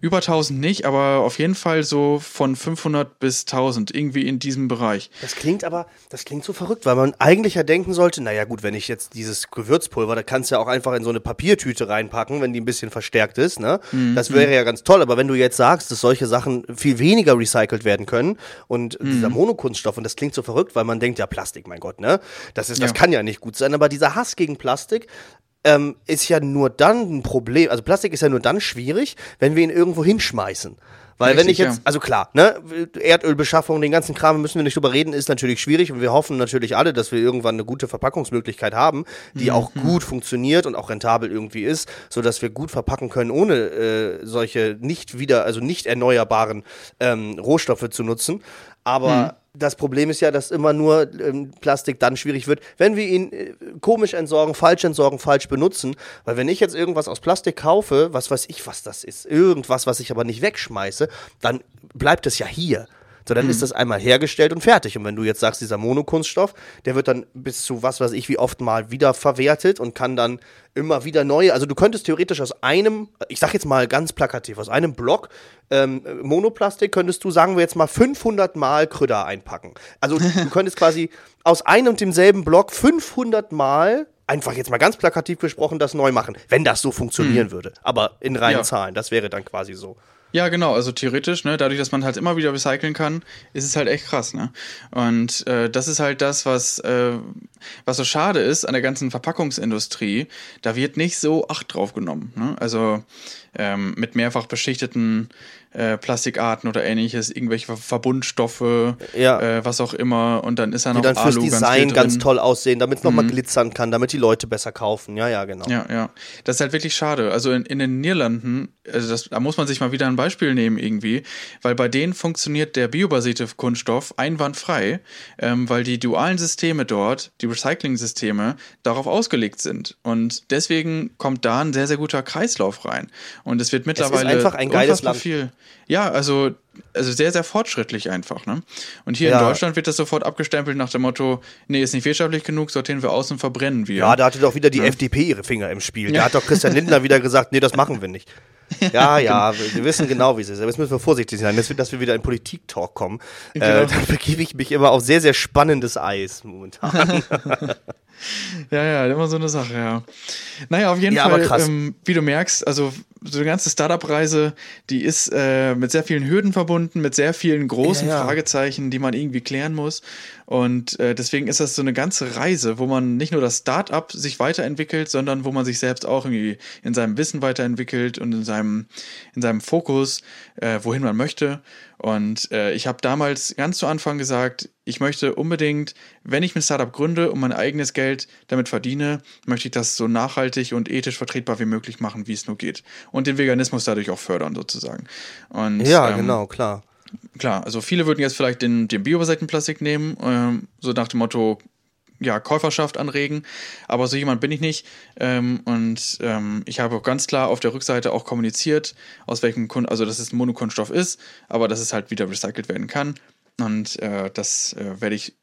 über 1000 nicht, aber auf jeden Fall so von 500 bis 1000, irgendwie in diesem Bereich. Das klingt aber, das klingt so verrückt, weil man eigentlich ja denken sollte, naja gut, wenn ich jetzt dieses Gewürzpulver, da kannst du ja auch einfach in so eine Papiertüte reinpacken, wenn die ein bisschen verstärkt ist, ne? Mhm. Das wäre ja ganz toll, aber wenn du jetzt sagst, dass solche Sachen viel weniger recycelt werden können und mhm. dieser Monokunststoff, und das klingt so verrückt, weil man denkt, ja Plastik, mein Gott, ne? Das ist, ja. das kann ja nicht gut sein, aber dieser Hass gegen Plastik, ähm, ist ja nur dann ein Problem, also Plastik ist ja nur dann schwierig, wenn wir ihn irgendwo hinschmeißen. Weil Richtig, wenn ich jetzt, also klar, ne, Erdölbeschaffung, den ganzen Kram, müssen wir nicht drüber reden, ist natürlich schwierig und wir hoffen natürlich alle, dass wir irgendwann eine gute Verpackungsmöglichkeit haben, die mhm. auch gut funktioniert und auch rentabel irgendwie ist, so dass wir gut verpacken können, ohne äh, solche nicht wieder, also nicht erneuerbaren ähm, Rohstoffe zu nutzen. Aber mhm. Das Problem ist ja, dass immer nur ähm, Plastik dann schwierig wird, wenn wir ihn äh, komisch entsorgen, falsch entsorgen, falsch benutzen. Weil wenn ich jetzt irgendwas aus Plastik kaufe, was weiß ich, was das ist, irgendwas, was ich aber nicht wegschmeiße, dann bleibt es ja hier. So, dann mhm. ist das einmal hergestellt und fertig. Und wenn du jetzt sagst, dieser Monokunststoff, der wird dann bis zu was weiß ich, wie oft mal wieder verwertet und kann dann immer wieder neue. Also du könntest theoretisch aus einem, ich sag jetzt mal ganz plakativ, aus einem Block ähm, Monoplastik könntest du, sagen wir jetzt mal, 500 Mal Krüder einpacken. Also du könntest quasi aus einem und demselben Block 500 Mal einfach jetzt mal ganz plakativ gesprochen das neu machen, wenn das so funktionieren mhm. würde. Aber in reinen ja. Zahlen, das wäre dann quasi so. Ja, genau, also theoretisch, ne, dadurch, dass man halt immer wieder recyceln kann, ist es halt echt krass, ne? Und äh, das ist halt das, was, äh, was so schade ist an der ganzen Verpackungsindustrie. Da wird nicht so Acht drauf genommen. Ne? Also ähm, mit mehrfach beschichteten äh, Plastikarten oder ähnliches, irgendwelche Verbundstoffe, ja. äh, was auch immer. Und dann ist da noch die dann fürs Alu Design ganz, ganz, toll aussehen, damit es nochmal mhm. glitzern kann, damit die Leute besser kaufen. Ja, ja, genau. Ja, ja. Das ist halt wirklich schade. Also in, in den Niederlanden, also das, da muss man sich mal wieder ein Beispiel nehmen irgendwie, weil bei denen funktioniert der biobasierte Kunststoff einwandfrei, ähm, weil die dualen Systeme dort, die Recycling-Systeme, darauf ausgelegt sind. Und deswegen kommt da ein sehr, sehr guter Kreislauf rein. Und es wird mittlerweile es ist einfach ein geiles Land. viel. Ja, also, also sehr, sehr fortschrittlich einfach. Ne? Und hier ja. in Deutschland wird das sofort abgestempelt nach dem Motto, nee, ist nicht wirtschaftlich genug, sortieren wir aus und verbrennen wir. Ja, da hatte doch wieder die ja. FDP ihre Finger im Spiel. Da hat doch Christian Lindner wieder gesagt, nee, das machen wir nicht. Ja, ja, wir, wir wissen genau, wie es ist. Jetzt müssen wir vorsichtig sein, dass wir wieder in Politik-Talk kommen. Genau. Äh, dann begebe ich mich immer auf sehr, sehr spannendes Eis momentan. ja, ja, immer so eine Sache, ja. Naja, auf jeden ja, Fall, ähm, wie du merkst, also so eine ganze Startup-Reise, die ist äh, mit sehr vielen Hürden verbunden, mit sehr vielen großen ja, ja. Fragezeichen, die man irgendwie klären muss. Und äh, deswegen ist das so eine ganze Reise, wo man nicht nur das Start-up sich weiterentwickelt, sondern wo man sich selbst auch irgendwie in seinem Wissen weiterentwickelt und in seinem, in seinem Fokus, äh, wohin man möchte. Und äh, ich habe damals ganz zu Anfang gesagt, ich möchte unbedingt, wenn ich ein Startup gründe und mein eigenes Geld damit verdiene, möchte ich das so nachhaltig und ethisch vertretbar wie möglich machen, wie es nur geht. Und den Veganismus dadurch auch fördern, sozusagen. Und, ja, ähm, genau, klar. Klar, also viele würden jetzt vielleicht den, den biobasierten Plastik nehmen, ähm, so nach dem Motto, ja, Käuferschaft anregen, aber so jemand bin ich nicht. Ähm, und ähm, ich habe auch ganz klar auf der Rückseite auch kommuniziert, aus welchem Kun also dass es ein Monokunststoff ist, aber dass es halt wieder recycelt werden kann. Und äh, das äh, werde ich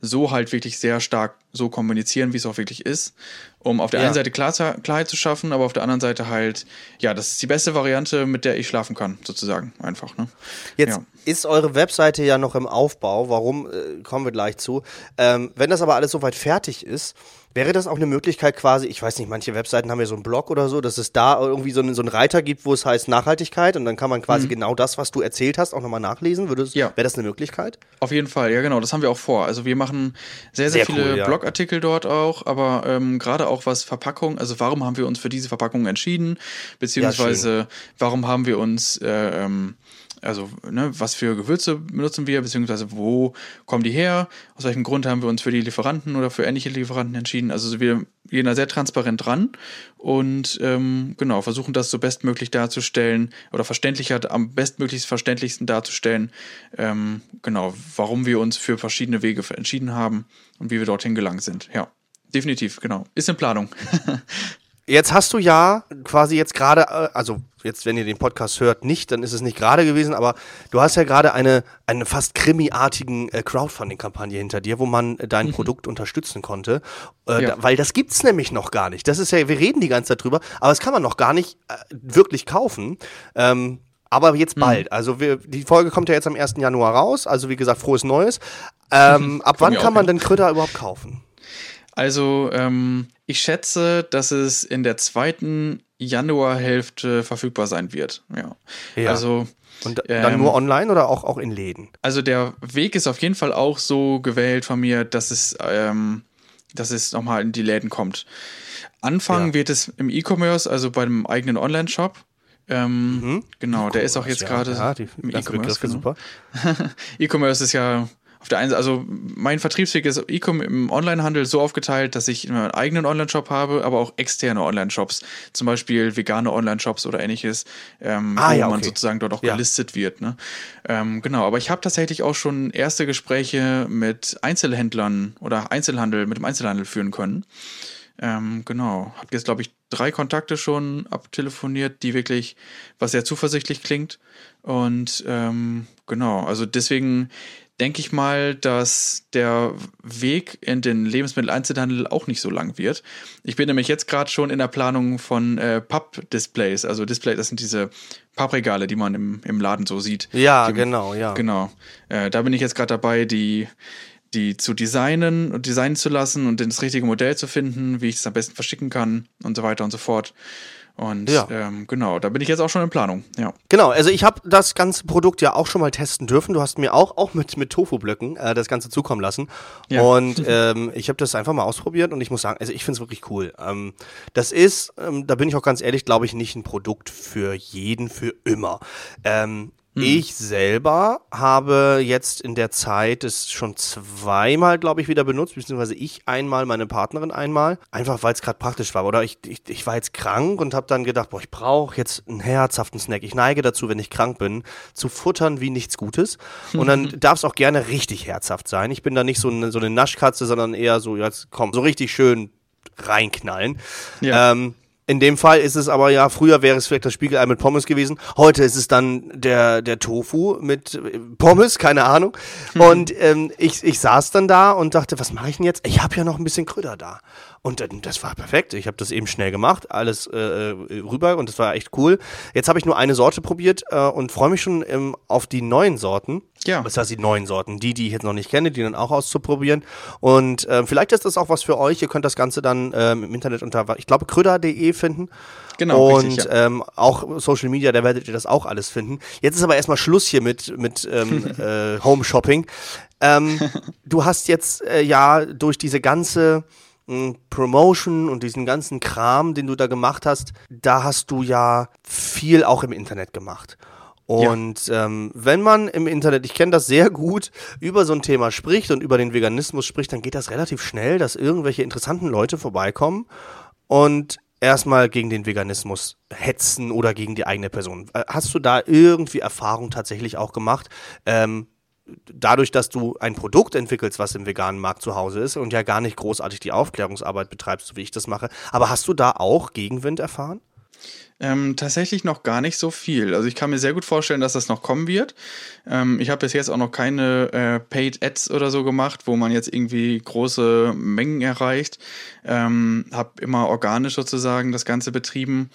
so halt wirklich sehr stark so kommunizieren, wie es auch wirklich ist, um auf der ja. einen Seite Klar Klarheit zu schaffen, aber auf der anderen Seite halt, ja, das ist die beste Variante, mit der ich schlafen kann, sozusagen, einfach. Ne? Jetzt ja. ist eure Webseite ja noch im Aufbau, warum, äh, kommen wir gleich zu. Ähm, wenn das aber alles soweit fertig ist, Wäre das auch eine Möglichkeit quasi, ich weiß nicht, manche Webseiten haben ja so einen Blog oder so, dass es da irgendwie so einen, so einen Reiter gibt, wo es heißt Nachhaltigkeit und dann kann man quasi mhm. genau das, was du erzählt hast, auch nochmal nachlesen? Würdest, ja. Wäre das eine Möglichkeit? Auf jeden Fall, ja genau, das haben wir auch vor. Also wir machen sehr, sehr, sehr viele cool, ja. Blogartikel dort auch, aber ähm, gerade auch was Verpackung, also warum haben wir uns für diese Verpackung entschieden, beziehungsweise ja, warum haben wir uns äh, ähm, also ne, was für Gewürze benutzen wir, beziehungsweise wo kommen die her, aus welchem Grund haben wir uns für die Lieferanten oder für ähnliche Lieferanten entschieden. Also wir gehen da sehr transparent dran und ähm, genau, versuchen das so bestmöglich darzustellen oder verständlicher, am bestmöglichst verständlichsten darzustellen, ähm, genau, warum wir uns für verschiedene Wege entschieden haben und wie wir dorthin gelangt sind. Ja, definitiv, genau. Ist in Planung. Jetzt hast du ja quasi jetzt gerade, äh, also jetzt, wenn ihr den Podcast hört, nicht, dann ist es nicht gerade gewesen, aber du hast ja gerade eine, eine fast krimiartigen äh, Crowdfunding-Kampagne hinter dir, wo man äh, dein mhm. Produkt unterstützen konnte. Äh, ja. da, weil das gibt's nämlich noch gar nicht. Das ist ja, wir reden die ganze Zeit drüber, aber das kann man noch gar nicht äh, wirklich kaufen. Ähm, aber jetzt mhm. bald. Mhm. Also wir, die Folge kommt ja jetzt am 1. Januar raus. Also wie gesagt, frohes Neues. Ähm, ab wann kann man denn Kröter überhaupt kaufen? Also ähm, ich schätze, dass es in der zweiten Januarhälfte verfügbar sein wird. Ja. ja. Also und dann ähm, nur online oder auch, auch in Läden? Also der Weg ist auf jeden Fall auch so gewählt von mir, dass es, ähm, dass es nochmal in die Läden kommt. Anfangen ja. wird es im E-Commerce, also bei einem eigenen Online-Shop. Ähm, mhm. Genau, der ist auch jetzt ja, gerade ja, im E-Commerce. Genau. E-Commerce ist ja auf der einen Seite, also mein Vertriebsweg ist E-Com im Onlinehandel so aufgeteilt, dass ich meinen eigenen Online-Shop habe, aber auch externe Online-Shops, zum Beispiel vegane Online-Shops oder ähnliches, ähm, ah, wo ja, okay. man sozusagen dort auch ja. gelistet wird. Ne? Ähm, genau, aber ich habe tatsächlich auch schon erste Gespräche mit Einzelhändlern oder Einzelhandel, mit dem Einzelhandel führen können. Ähm, genau, habe jetzt glaube ich drei Kontakte schon abtelefoniert, die wirklich was sehr zuversichtlich klingt. Und ähm, genau, also deswegen denke ich mal, dass der Weg in den Lebensmitteleinzelhandel auch nicht so lang wird. Ich bin nämlich jetzt gerade schon in der Planung von äh, Papp-Displays. Also Displays, das sind diese Pappregale, die man im, im Laden so sieht. Ja, die, genau, ja. Genau. Äh, da bin ich jetzt gerade dabei, die, die zu designen und designen zu lassen und das richtige Modell zu finden, wie ich es am besten verschicken kann und so weiter und so fort. Und ja. ähm, genau, da bin ich jetzt auch schon in Planung. Ja. Genau, also ich habe das ganze Produkt ja auch schon mal testen dürfen. Du hast mir auch, auch mit, mit Tofu-Blöcken äh, das Ganze zukommen lassen. Ja. Und ähm, ich habe das einfach mal ausprobiert und ich muss sagen, also ich finde es wirklich cool. Ähm, das ist, ähm, da bin ich auch ganz ehrlich, glaube ich, nicht ein Produkt für jeden, für immer. Hm. Ich selber habe jetzt in der Zeit es schon zweimal, glaube ich, wieder benutzt, beziehungsweise ich einmal, meine Partnerin einmal, einfach weil es gerade praktisch war. Oder ich, ich, ich war jetzt krank und habe dann gedacht, boah, ich brauche jetzt einen herzhaften Snack. Ich neige dazu, wenn ich krank bin, zu futtern wie nichts Gutes. Und dann darf es auch gerne richtig herzhaft sein. Ich bin da nicht so eine, so eine Naschkatze, sondern eher so, jetzt komm, so richtig schön reinknallen. Ja. Ähm, in dem Fall ist es aber ja, früher wäre es vielleicht das Spiegelei mit Pommes gewesen. Heute ist es dann der, der Tofu mit äh, Pommes, keine Ahnung. Hm. Und ähm, ich, ich saß dann da und dachte, was mache ich denn jetzt? Ich habe ja noch ein bisschen Krüder da. Und dann, das war perfekt. Ich habe das eben schnell gemacht, alles äh, äh, rüber und das war echt cool. Jetzt habe ich nur eine Sorte probiert äh, und freue mich schon ähm, auf die neuen Sorten. Ja. Das heißt, die neuen Sorten, die, die ich jetzt noch nicht kenne, die dann auch auszuprobieren. Und äh, vielleicht ist das auch was für euch. Ihr könnt das Ganze dann ähm, im Internet unter, ich glaube, kröder.de finden. Genau. Und richtig, ja. ähm, auch Social Media, da werdet ihr das auch alles finden. Jetzt ist aber erstmal Schluss hier mit, mit ähm, äh, Home Shopping. Ähm, du hast jetzt äh, ja durch diese ganze hm, Promotion und diesen ganzen Kram, den du da gemacht hast, da hast du ja viel auch im Internet gemacht. Und ja. ähm, wenn man im Internet, ich kenne das sehr gut, über so ein Thema spricht und über den Veganismus spricht, dann geht das relativ schnell, dass irgendwelche interessanten Leute vorbeikommen und erstmal gegen den Veganismus hetzen oder gegen die eigene Person. Äh, hast du da irgendwie Erfahrung tatsächlich auch gemacht? Ähm, dadurch, dass du ein Produkt entwickelst, was im veganen Markt zu Hause ist und ja gar nicht großartig die Aufklärungsarbeit betreibst, so wie ich das mache. Aber hast du da auch Gegenwind erfahren? Ähm, tatsächlich noch gar nicht so viel. Also ich kann mir sehr gut vorstellen, dass das noch kommen wird. Ähm, ich habe bis jetzt auch noch keine äh, Paid Ads oder so gemacht, wo man jetzt irgendwie große Mengen erreicht. Ähm, habe immer organisch sozusagen das Ganze betrieben.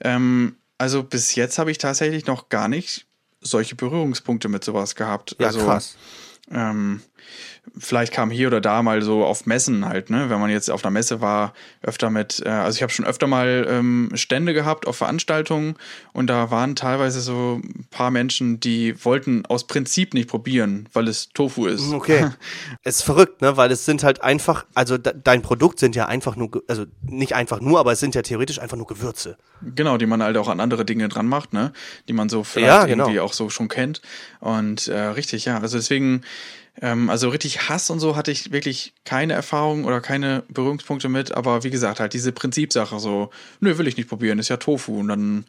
Ähm, also bis jetzt habe ich tatsächlich noch gar nicht solche Berührungspunkte mit sowas gehabt. Ja, also, krass. Ähm, vielleicht kam hier oder da mal so auf Messen halt, ne? Wenn man jetzt auf einer Messe war, öfter mit, äh, also ich habe schon öfter mal ähm, Stände gehabt auf Veranstaltungen und da waren teilweise so ein paar Menschen, die wollten aus Prinzip nicht probieren, weil es Tofu ist. Mm, okay. es ist verrückt, ne? Weil es sind halt einfach, also dein Produkt sind ja einfach nur, also nicht einfach nur, aber es sind ja theoretisch einfach nur Gewürze. Genau, die man halt auch an andere Dinge dran macht, ne? Die man so vielleicht ja, genau. irgendwie auch so schon kennt. Und äh, richtig, ja. Also deswegen ähm, also richtig Hass und so hatte ich wirklich keine Erfahrung oder keine Berührungspunkte mit, aber wie gesagt, halt diese Prinzipsache so, nö, will ich nicht probieren, ist ja Tofu. Und dann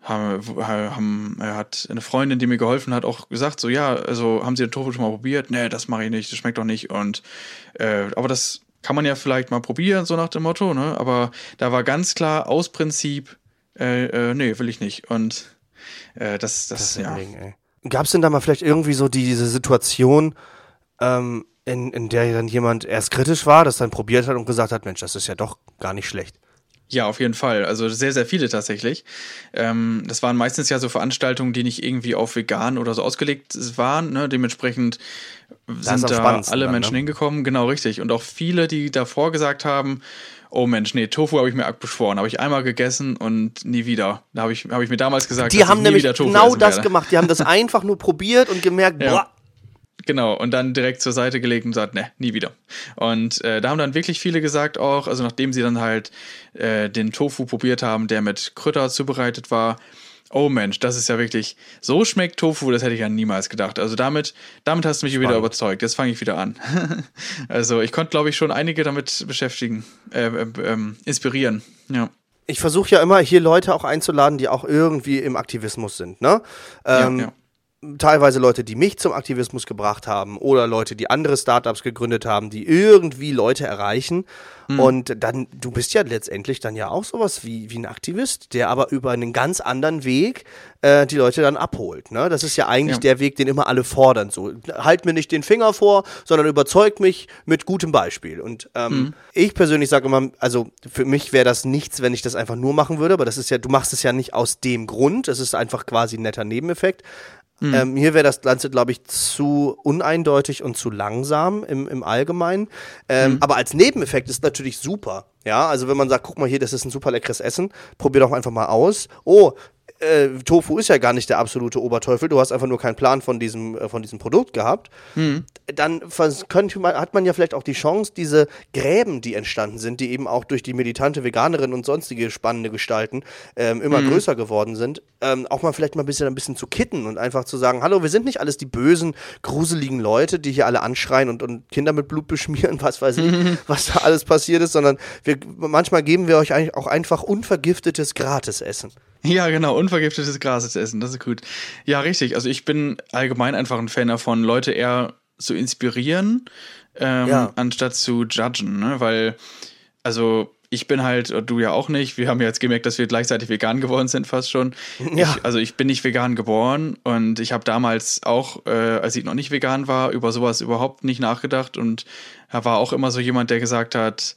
haben, haben, hat eine Freundin, die mir geholfen hat, auch gesagt, so ja, also haben Sie den Tofu schon mal probiert? Nee, das mache ich nicht, das schmeckt doch nicht. Und äh, aber das kann man ja vielleicht mal probieren, so nach dem Motto, ne? Aber da war ganz klar aus Prinzip, äh, äh, nee, will ich nicht. Und äh, das, das, das ja. Ding, Gab es denn da mal vielleicht irgendwie so diese Situation, ähm, in, in der dann jemand erst kritisch war, das dann probiert hat und gesagt hat, Mensch, das ist ja doch gar nicht schlecht? Ja, auf jeden Fall. Also sehr, sehr viele tatsächlich. Ähm, das waren meistens ja so Veranstaltungen, die nicht irgendwie auf vegan oder so ausgelegt waren. Ne? Dementsprechend sind da alle Menschen ne? hingekommen. Genau, richtig. Und auch viele, die davor gesagt haben, oh Mensch, nee, Tofu habe ich mir abgeschworen, habe ich einmal gegessen und nie wieder. Da habe ich, hab ich mir damals gesagt, die haben nämlich genau das gemacht. Die haben das einfach nur probiert und gemerkt, ja. boah. Genau, und dann direkt zur Seite gelegt und gesagt, ne, nie wieder. Und äh, da haben dann wirklich viele gesagt auch, also nachdem sie dann halt äh, den Tofu probiert haben, der mit Krütter zubereitet war, oh Mensch, das ist ja wirklich, so schmeckt Tofu, das hätte ich ja niemals gedacht. Also damit, damit hast du mich Spannend. wieder überzeugt. Jetzt fange ich wieder an. also ich konnte, glaube ich, schon einige damit beschäftigen, äh, äh, ähm, inspirieren. Ja. Ich versuche ja immer hier Leute auch einzuladen, die auch irgendwie im Aktivismus sind. Ne? Ähm, ja, ja teilweise Leute, die mich zum Aktivismus gebracht haben oder Leute, die andere Startups gegründet haben, die irgendwie Leute erreichen. Mhm. Und dann, du bist ja letztendlich dann ja auch sowas wie, wie ein Aktivist, der aber über einen ganz anderen Weg äh, die Leute dann abholt. Ne? Das ist ja eigentlich ja. der Weg, den immer alle fordern. So, halt mir nicht den Finger vor, sondern überzeugt mich mit gutem Beispiel. Und ähm, mhm. ich persönlich sage immer, also für mich wäre das nichts, wenn ich das einfach nur machen würde, aber das ist ja, du machst es ja nicht aus dem Grund, es ist einfach quasi ein netter Nebeneffekt. Mhm. Ähm, hier wäre das Ganze, glaube ich, zu uneindeutig und zu langsam im, im Allgemeinen. Ähm, mhm. Aber als Nebeneffekt ist natürlich super. Ja, also wenn man sagt, guck mal hier, das ist ein super leckeres Essen, probier doch einfach mal aus. Oh, äh, Tofu ist ja gar nicht der absolute Oberteufel, du hast einfach nur keinen Plan von diesem, äh, von diesem Produkt gehabt, mhm. dann könnte man, hat man ja vielleicht auch die Chance, diese Gräben, die entstanden sind, die eben auch durch die militante Veganerin und sonstige spannende Gestalten ähm, immer mhm. größer geworden sind, ähm, auch mal vielleicht mal ein bisschen, ein bisschen zu kitten und einfach zu sagen, hallo, wir sind nicht alles die bösen, gruseligen Leute, die hier alle anschreien und, und Kinder mit Blut beschmieren, was weiß ich, mhm. was da alles passiert ist, sondern wir, manchmal geben wir euch auch einfach unvergiftetes Gratisessen. Ja, genau, unvergiftetes Gras zu essen, das ist gut. Ja, richtig. Also ich bin allgemein einfach ein Fan davon, Leute eher zu inspirieren, ähm, ja. anstatt zu judgen, ne? Weil, also ich bin halt, du ja auch nicht, wir haben ja jetzt gemerkt, dass wir gleichzeitig vegan geworden sind, fast schon. Ja. Ich, also ich bin nicht vegan geboren und ich habe damals auch, äh, als ich noch nicht vegan war, über sowas überhaupt nicht nachgedacht und er war auch immer so jemand, der gesagt hat,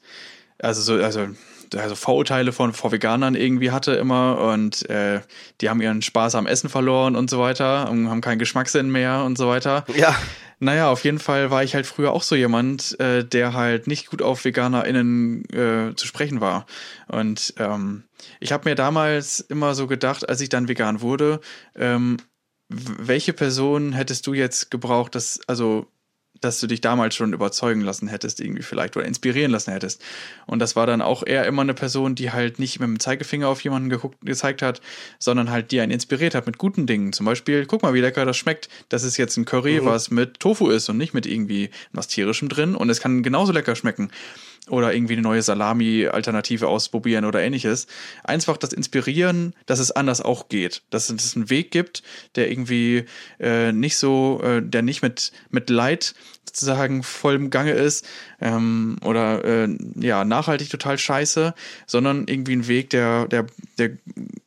also so, also also Vorurteile von vor Veganern irgendwie hatte immer und äh, die haben ihren Spaß am Essen verloren und so weiter und haben keinen Geschmackssinn mehr und so weiter. Ja. Naja, auf jeden Fall war ich halt früher auch so jemand, äh, der halt nicht gut auf VeganerInnen äh, zu sprechen war. Und ähm, ich habe mir damals immer so gedacht, als ich dann vegan wurde, ähm, welche Person hättest du jetzt gebraucht, dass, also dass du dich damals schon überzeugen lassen hättest, irgendwie vielleicht, oder inspirieren lassen hättest. Und das war dann auch eher immer eine Person, die halt nicht mit dem Zeigefinger auf jemanden geguckt, gezeigt hat, sondern halt die einen inspiriert hat mit guten Dingen. Zum Beispiel, guck mal, wie lecker das schmeckt. Das ist jetzt ein Curry, mhm. was mit Tofu ist und nicht mit irgendwie was Tierischem drin. Und es kann genauso lecker schmecken oder irgendwie eine neue Salami-Alternative ausprobieren oder ähnliches. Einfach das Inspirieren, dass es anders auch geht. Dass es einen Weg gibt, der irgendwie äh, nicht so, äh, der nicht mit, mit Leid sozusagen voll im Gange ist ähm, oder äh, ja, nachhaltig total scheiße, sondern irgendwie ein Weg, der, der, der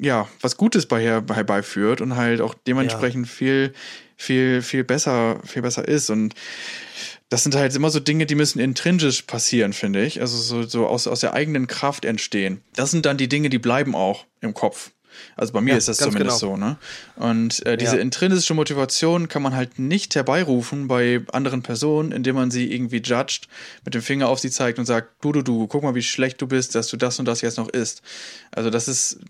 ja, was Gutes bei herbeiführt und halt auch dementsprechend ja. viel, viel, viel besser, viel besser ist. Und das sind halt immer so Dinge, die müssen intrinsisch passieren, finde ich. Also so, so aus, aus der eigenen Kraft entstehen. Das sind dann die Dinge, die bleiben auch im Kopf. Also bei mir ja, ist das zumindest genau. so, ne? Und äh, diese ja. intrinsische Motivation kann man halt nicht herbeirufen bei anderen Personen, indem man sie irgendwie judgt, mit dem Finger auf sie zeigt und sagt, du, du, du, guck mal, wie schlecht du bist, dass du das und das jetzt noch isst. Also das ist,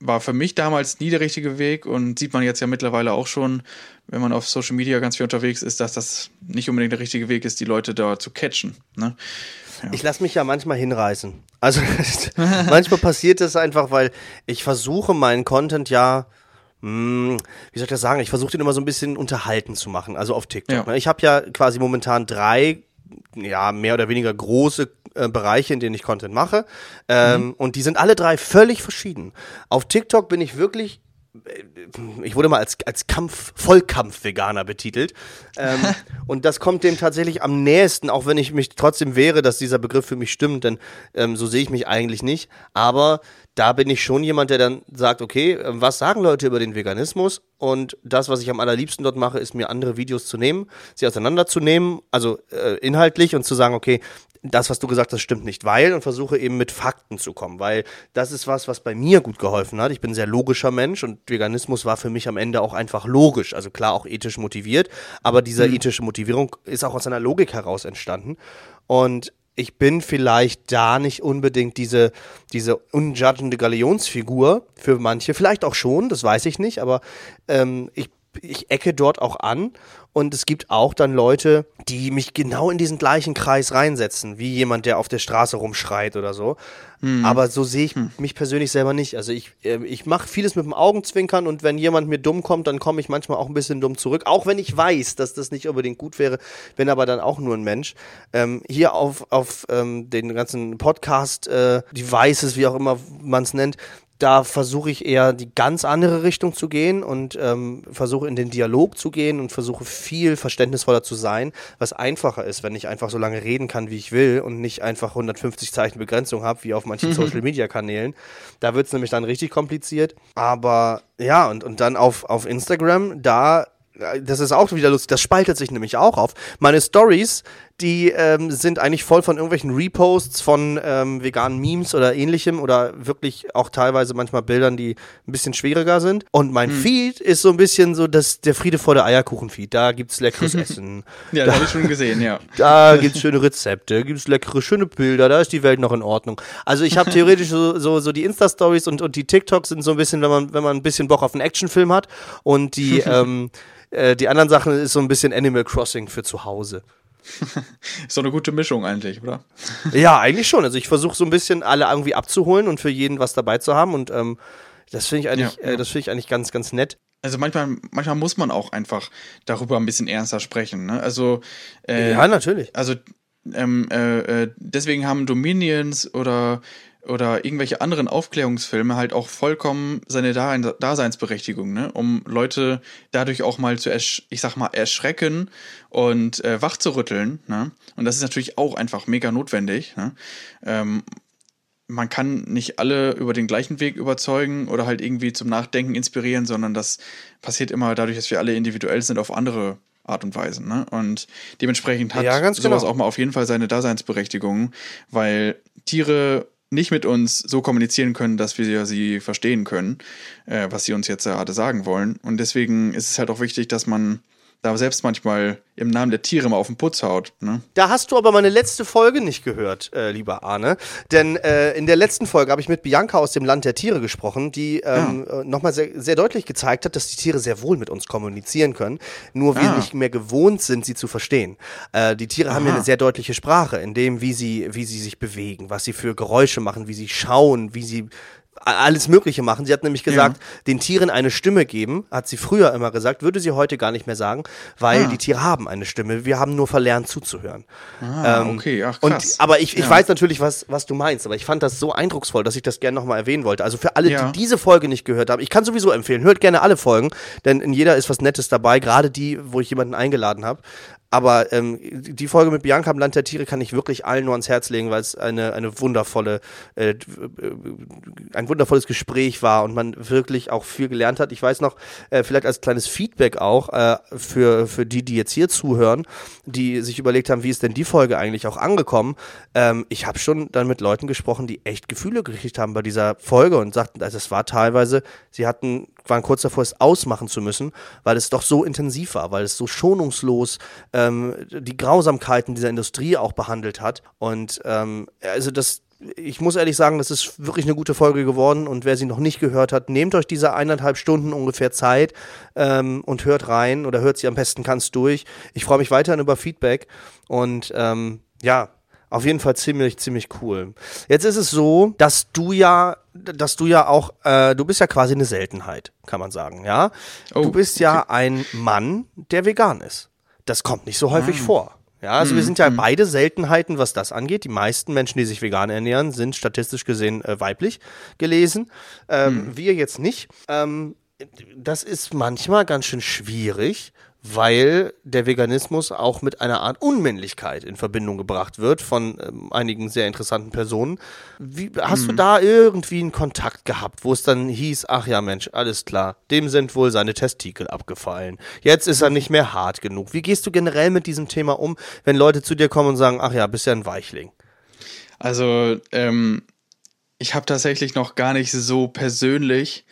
war für mich damals nie der richtige Weg und sieht man jetzt ja mittlerweile auch schon, wenn man auf Social Media ganz viel unterwegs ist, dass das nicht unbedingt der richtige Weg ist, die Leute da zu catchen. Ne? Ja. Ich lasse mich ja manchmal hinreißen. Also manchmal passiert das einfach, weil ich versuche meinen Content ja, hm, wie soll ich das sagen, ich versuche den immer so ein bisschen unterhalten zu machen, also auf TikTok. Ja. Ne? Ich habe ja quasi momentan drei, ja, mehr oder weniger große äh, Bereiche, in denen ich Content mache. Ähm, mhm. Und die sind alle drei völlig verschieden. Auf TikTok bin ich wirklich ich wurde mal als, als Kampf, Vollkampf-Veganer betitelt. Ähm, und das kommt dem tatsächlich am nächsten, auch wenn ich mich trotzdem wehre, dass dieser Begriff für mich stimmt, denn ähm, so sehe ich mich eigentlich nicht. Aber da bin ich schon jemand, der dann sagt, okay, ähm, was sagen Leute über den Veganismus? Und das, was ich am allerliebsten dort mache, ist mir andere Videos zu nehmen, sie auseinanderzunehmen, also äh, inhaltlich und zu sagen, okay, das, was du gesagt hast, stimmt nicht, weil und versuche eben mit Fakten zu kommen, weil das ist was, was bei mir gut geholfen hat. Ich bin ein sehr logischer Mensch und Veganismus war für mich am Ende auch einfach logisch, also klar auch ethisch motiviert, aber diese mhm. ethische Motivierung ist auch aus einer Logik heraus entstanden und ich bin vielleicht da nicht unbedingt diese, diese unjudgende Galionsfigur für manche, vielleicht auch schon, das weiß ich nicht, aber ähm, ich ich ecke dort auch an und es gibt auch dann Leute, die mich genau in diesen gleichen Kreis reinsetzen, wie jemand, der auf der Straße rumschreit oder so. Mhm. Aber so sehe ich hm. mich persönlich selber nicht. Also ich, äh, ich mache vieles mit dem Augenzwinkern und wenn jemand mir dumm kommt, dann komme ich manchmal auch ein bisschen dumm zurück. Auch wenn ich weiß, dass das nicht unbedingt gut wäre, bin aber dann auch nur ein Mensch. Ähm, hier auf, auf ähm, den ganzen Podcast-Devices, äh, wie auch immer man es nennt, da versuche ich eher die ganz andere Richtung zu gehen und ähm, versuche in den Dialog zu gehen und versuche viel verständnisvoller zu sein, was einfacher ist, wenn ich einfach so lange reden kann, wie ich will und nicht einfach 150 Zeichen Begrenzung habe, wie auf manchen Social Media Kanälen. Da wird es nämlich dann richtig kompliziert. Aber ja, und, und dann auf, auf Instagram, da das ist auch wieder lustig, das spaltet sich nämlich auch auf. Meine Stories, die ähm, sind eigentlich voll von irgendwelchen Reposts von ähm, veganen Memes oder ähnlichem oder wirklich auch teilweise manchmal Bildern, die ein bisschen schwieriger sind. Und mein hm. Feed ist so ein bisschen so das, der Friede vor der Eierkuchen-Feed. Da gibt's leckeres Essen. ja, da, das habe ich schon gesehen, ja. Da gibt's schöne Rezepte, gibt's leckere, schöne Bilder, da ist die Welt noch in Ordnung. Also ich habe theoretisch so, so, so die Insta-Stories und, und die TikToks sind so ein bisschen, wenn man, wenn man ein bisschen Bock auf einen Actionfilm hat und die, ähm, äh, die anderen Sachen ist so ein bisschen Animal Crossing für zu Hause. ist doch eine gute Mischung eigentlich, oder? ja, eigentlich schon. Also ich versuche so ein bisschen alle irgendwie abzuholen und für jeden was dabei zu haben und ähm, das finde ich eigentlich, ja, ja. Äh, das finde ich eigentlich ganz, ganz nett. Also manchmal, manchmal muss man auch einfach darüber ein bisschen ernster sprechen. Ne? Also äh, ja, natürlich. Also ähm, äh, äh deswegen haben Dominions oder oder irgendwelche anderen Aufklärungsfilme halt auch vollkommen seine Daseinsberechtigung, ne? um Leute dadurch auch mal zu, ich sag mal, erschrecken und äh, wachzurütteln. Ne? Und das ist natürlich auch einfach mega notwendig. Ne? Ähm, man kann nicht alle über den gleichen Weg überzeugen oder halt irgendwie zum Nachdenken inspirieren, sondern das passiert immer dadurch, dass wir alle individuell sind auf andere Art und Weise. Ne? Und dementsprechend hat ja, sowas genau. auch mal auf jeden Fall seine Daseinsberechtigung, weil Tiere nicht mit uns so kommunizieren können, dass wir sie verstehen können, äh, was sie uns jetzt gerade sagen wollen. Und deswegen ist es halt auch wichtig, dass man da selbst manchmal im Namen der Tiere mal auf den Putz haut. Ne? Da hast du aber meine letzte Folge nicht gehört, äh, lieber Arne. Denn äh, in der letzten Folge habe ich mit Bianca aus dem Land der Tiere gesprochen, die ähm, ja. Äh, nochmal sehr, sehr deutlich gezeigt hat, dass die Tiere sehr wohl mit uns kommunizieren können, nur wir ah. nicht mehr gewohnt sind, sie zu verstehen. Äh, die Tiere Aha. haben ja eine sehr deutliche Sprache, in dem, wie sie, wie sie sich bewegen, was sie für Geräusche machen, wie sie schauen, wie sie alles Mögliche machen. Sie hat nämlich gesagt, ja. den Tieren eine Stimme geben, hat sie früher immer gesagt, würde sie heute gar nicht mehr sagen, weil ah. die Tiere haben eine Stimme. Wir haben nur verlernt zuzuhören. Ah, ähm, okay, ach krass. Und, aber ich, ich ja. weiß natürlich, was, was du meinst, aber ich fand das so eindrucksvoll, dass ich das gerne nochmal erwähnen wollte. Also für alle, ja. die diese Folge nicht gehört haben, ich kann sowieso empfehlen, hört gerne alle Folgen, denn in jeder ist was Nettes dabei, gerade die, wo ich jemanden eingeladen habe. Aber ähm, die Folge mit Bianca im Land der Tiere kann ich wirklich allen nur ans Herz legen, weil es eine, eine wundervolle, äh, äh, ein wundervolles Gespräch war und man wirklich auch viel gelernt hat. Ich weiß noch, äh, vielleicht als kleines Feedback auch äh, für, für die, die jetzt hier zuhören, die sich überlegt haben, wie ist denn die Folge eigentlich auch angekommen. Ähm, ich habe schon dann mit Leuten gesprochen, die echt Gefühle gekriegt haben bei dieser Folge und sagten, also es war teilweise, sie hatten waren kurz davor, es ausmachen zu müssen, weil es doch so intensiv war, weil es so schonungslos ähm, die Grausamkeiten dieser Industrie auch behandelt hat. Und ähm, also das, ich muss ehrlich sagen, das ist wirklich eine gute Folge geworden und wer sie noch nicht gehört hat, nehmt euch diese eineinhalb Stunden ungefähr Zeit ähm, und hört rein oder hört sie am besten ganz durch. Ich freue mich weiterhin über Feedback und ähm, ja, auf jeden Fall ziemlich, ziemlich cool. Jetzt ist es so, dass du ja, dass du ja auch, äh, du bist ja quasi eine Seltenheit, kann man sagen, ja. Oh, du bist ja okay. ein Mann, der vegan ist. Das kommt nicht so häufig ah. vor. Ja, also mm, wir sind ja mm. beide Seltenheiten, was das angeht. Die meisten Menschen, die sich vegan ernähren, sind statistisch gesehen äh, weiblich gelesen. Ähm, mm. Wir jetzt nicht. Ähm, das ist manchmal ganz schön schwierig, weil der Veganismus auch mit einer Art Unmännlichkeit in Verbindung gebracht wird von ähm, einigen sehr interessanten Personen. Wie, hast mhm. du da irgendwie einen Kontakt gehabt, wo es dann hieß, ach ja Mensch, alles klar, dem sind wohl seine Testikel abgefallen. Jetzt ist er nicht mehr hart genug. Wie gehst du generell mit diesem Thema um, wenn Leute zu dir kommen und sagen, ach ja, bist ja ein Weichling? Also, ähm, ich habe tatsächlich noch gar nicht so persönlich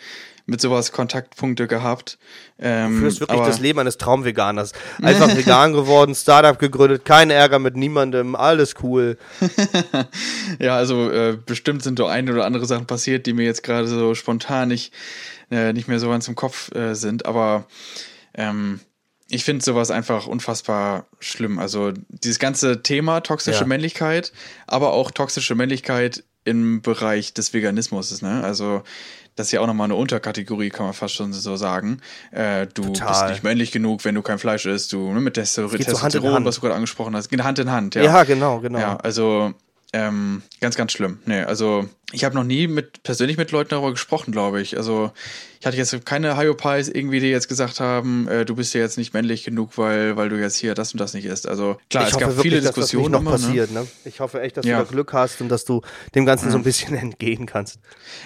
mit sowas Kontaktpunkte gehabt. Ähm, du führst wirklich das Leben eines Traumveganers. Einfach vegan geworden, Startup gegründet, kein Ärger mit niemandem, alles cool. ja, also äh, bestimmt sind so eine oder andere Sachen passiert, die mir jetzt gerade so spontan nicht, äh, nicht mehr so ganz im Kopf äh, sind, aber ähm, ich finde sowas einfach unfassbar schlimm. Also dieses ganze Thema toxische ja. Männlichkeit, aber auch toxische Männlichkeit im Bereich des Veganismus. Ne? Also das ist ja auch nochmal eine Unterkategorie, kann man fast schon so sagen. Äh, du Total. bist nicht männlich genug, wenn du kein Fleisch isst. Du ne, mit Testosteron, Testosteron was du gerade angesprochen hast, geht Hand in Hand. Ja, ja genau, genau. Ja, also ähm, ganz, ganz schlimm. Nee, also ich habe noch nie mit persönlich mit Leuten darüber gesprochen, glaube ich. Also ich hatte jetzt keine Hyopies irgendwie, die jetzt gesagt haben, äh, du bist ja jetzt nicht männlich genug, weil, weil du jetzt hier das und das nicht isst. Also klar, ich es hoffe gab wirklich, viele Diskussionen. Dass das nicht noch immer, ne? passiert, ne? Ich hoffe echt, dass ja. du da Glück hast und dass du dem Ganzen ja. so ein bisschen entgehen kannst.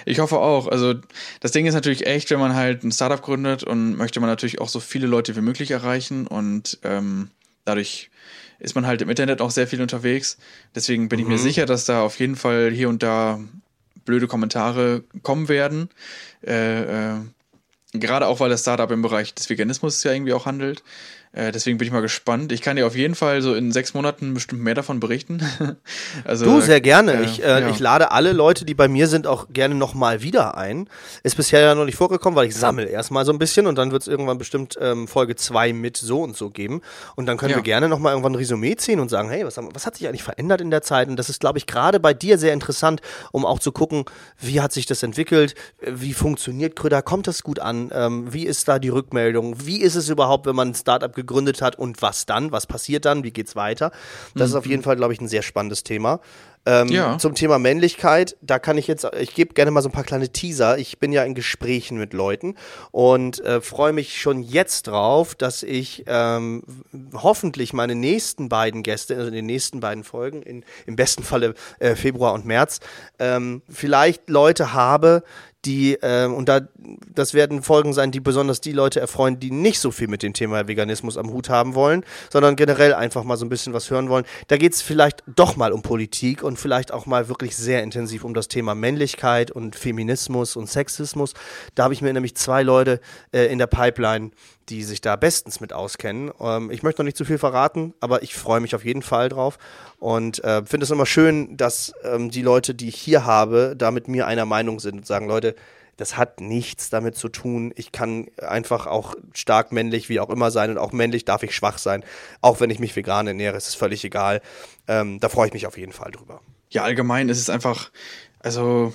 Ich hoffe auch. Also das Ding ist natürlich echt, wenn man halt ein Startup gründet und möchte man natürlich auch so viele Leute wie möglich erreichen und ähm, dadurch ist man halt im Internet auch sehr viel unterwegs. Deswegen bin mhm. ich mir mhm. sicher, dass da auf jeden Fall hier und da blöde Kommentare kommen werden. Äh, äh, gerade auch, weil das Startup im Bereich des Veganismus ja irgendwie auch handelt. Äh, deswegen bin ich mal gespannt. Ich kann dir auf jeden Fall so in sechs Monaten bestimmt mehr davon berichten. also, du, sehr gerne. Äh, ich, äh, ja. ich lade alle Leute, die bei mir sind, auch gerne nochmal wieder ein. Ist bisher ja noch nicht vorgekommen, weil ich sammle erstmal so ein bisschen und dann wird es irgendwann bestimmt ähm, Folge zwei mit so und so geben. Und dann können ja. wir gerne nochmal irgendwann ein Resümee ziehen und sagen, hey, was, was hat sich eigentlich verändert in der Zeit? Und das ist, glaube ich, gerade bei dir sehr interessant, um auch zu gucken, wie hat sich das entwickelt, wie funktioniert Krüder, kommt das gut an, ähm, wie ist da die Rückmeldung, wie ist es überhaupt, wenn man ein Startup gegründet hat und was dann, was passiert dann, wie geht's weiter. Das mhm. ist auf jeden Fall, glaube ich, ein sehr spannendes Thema. Ähm, ja. Zum Thema Männlichkeit, da kann ich jetzt, ich gebe gerne mal so ein paar kleine Teaser. Ich bin ja in Gesprächen mit Leuten und äh, freue mich schon jetzt drauf, dass ich ähm, hoffentlich meine nächsten beiden Gäste, also in den nächsten beiden Folgen, in, im besten Falle äh, Februar und März, ähm, vielleicht Leute habe, die, ähm, und da, das werden Folgen sein, die besonders die Leute erfreuen, die nicht so viel mit dem Thema Veganismus am Hut haben wollen, sondern generell einfach mal so ein bisschen was hören wollen. Da geht es vielleicht doch mal um Politik und vielleicht auch mal wirklich sehr intensiv um das Thema Männlichkeit und Feminismus und Sexismus. Da habe ich mir nämlich zwei Leute äh, in der Pipeline, die sich da bestens mit auskennen. Ähm, ich möchte noch nicht zu viel verraten, aber ich freue mich auf jeden Fall drauf und äh, finde es immer schön, dass ähm, die Leute, die ich hier habe, da mit mir einer Meinung sind und sagen, Leute, das hat nichts damit zu tun. Ich kann einfach auch stark männlich wie auch immer sein und auch männlich darf ich schwach sein. Auch wenn ich mich vegan ernähre, ist es völlig egal. Ähm, da freue ich mich auf jeden Fall drüber. Ja, allgemein ist es einfach, also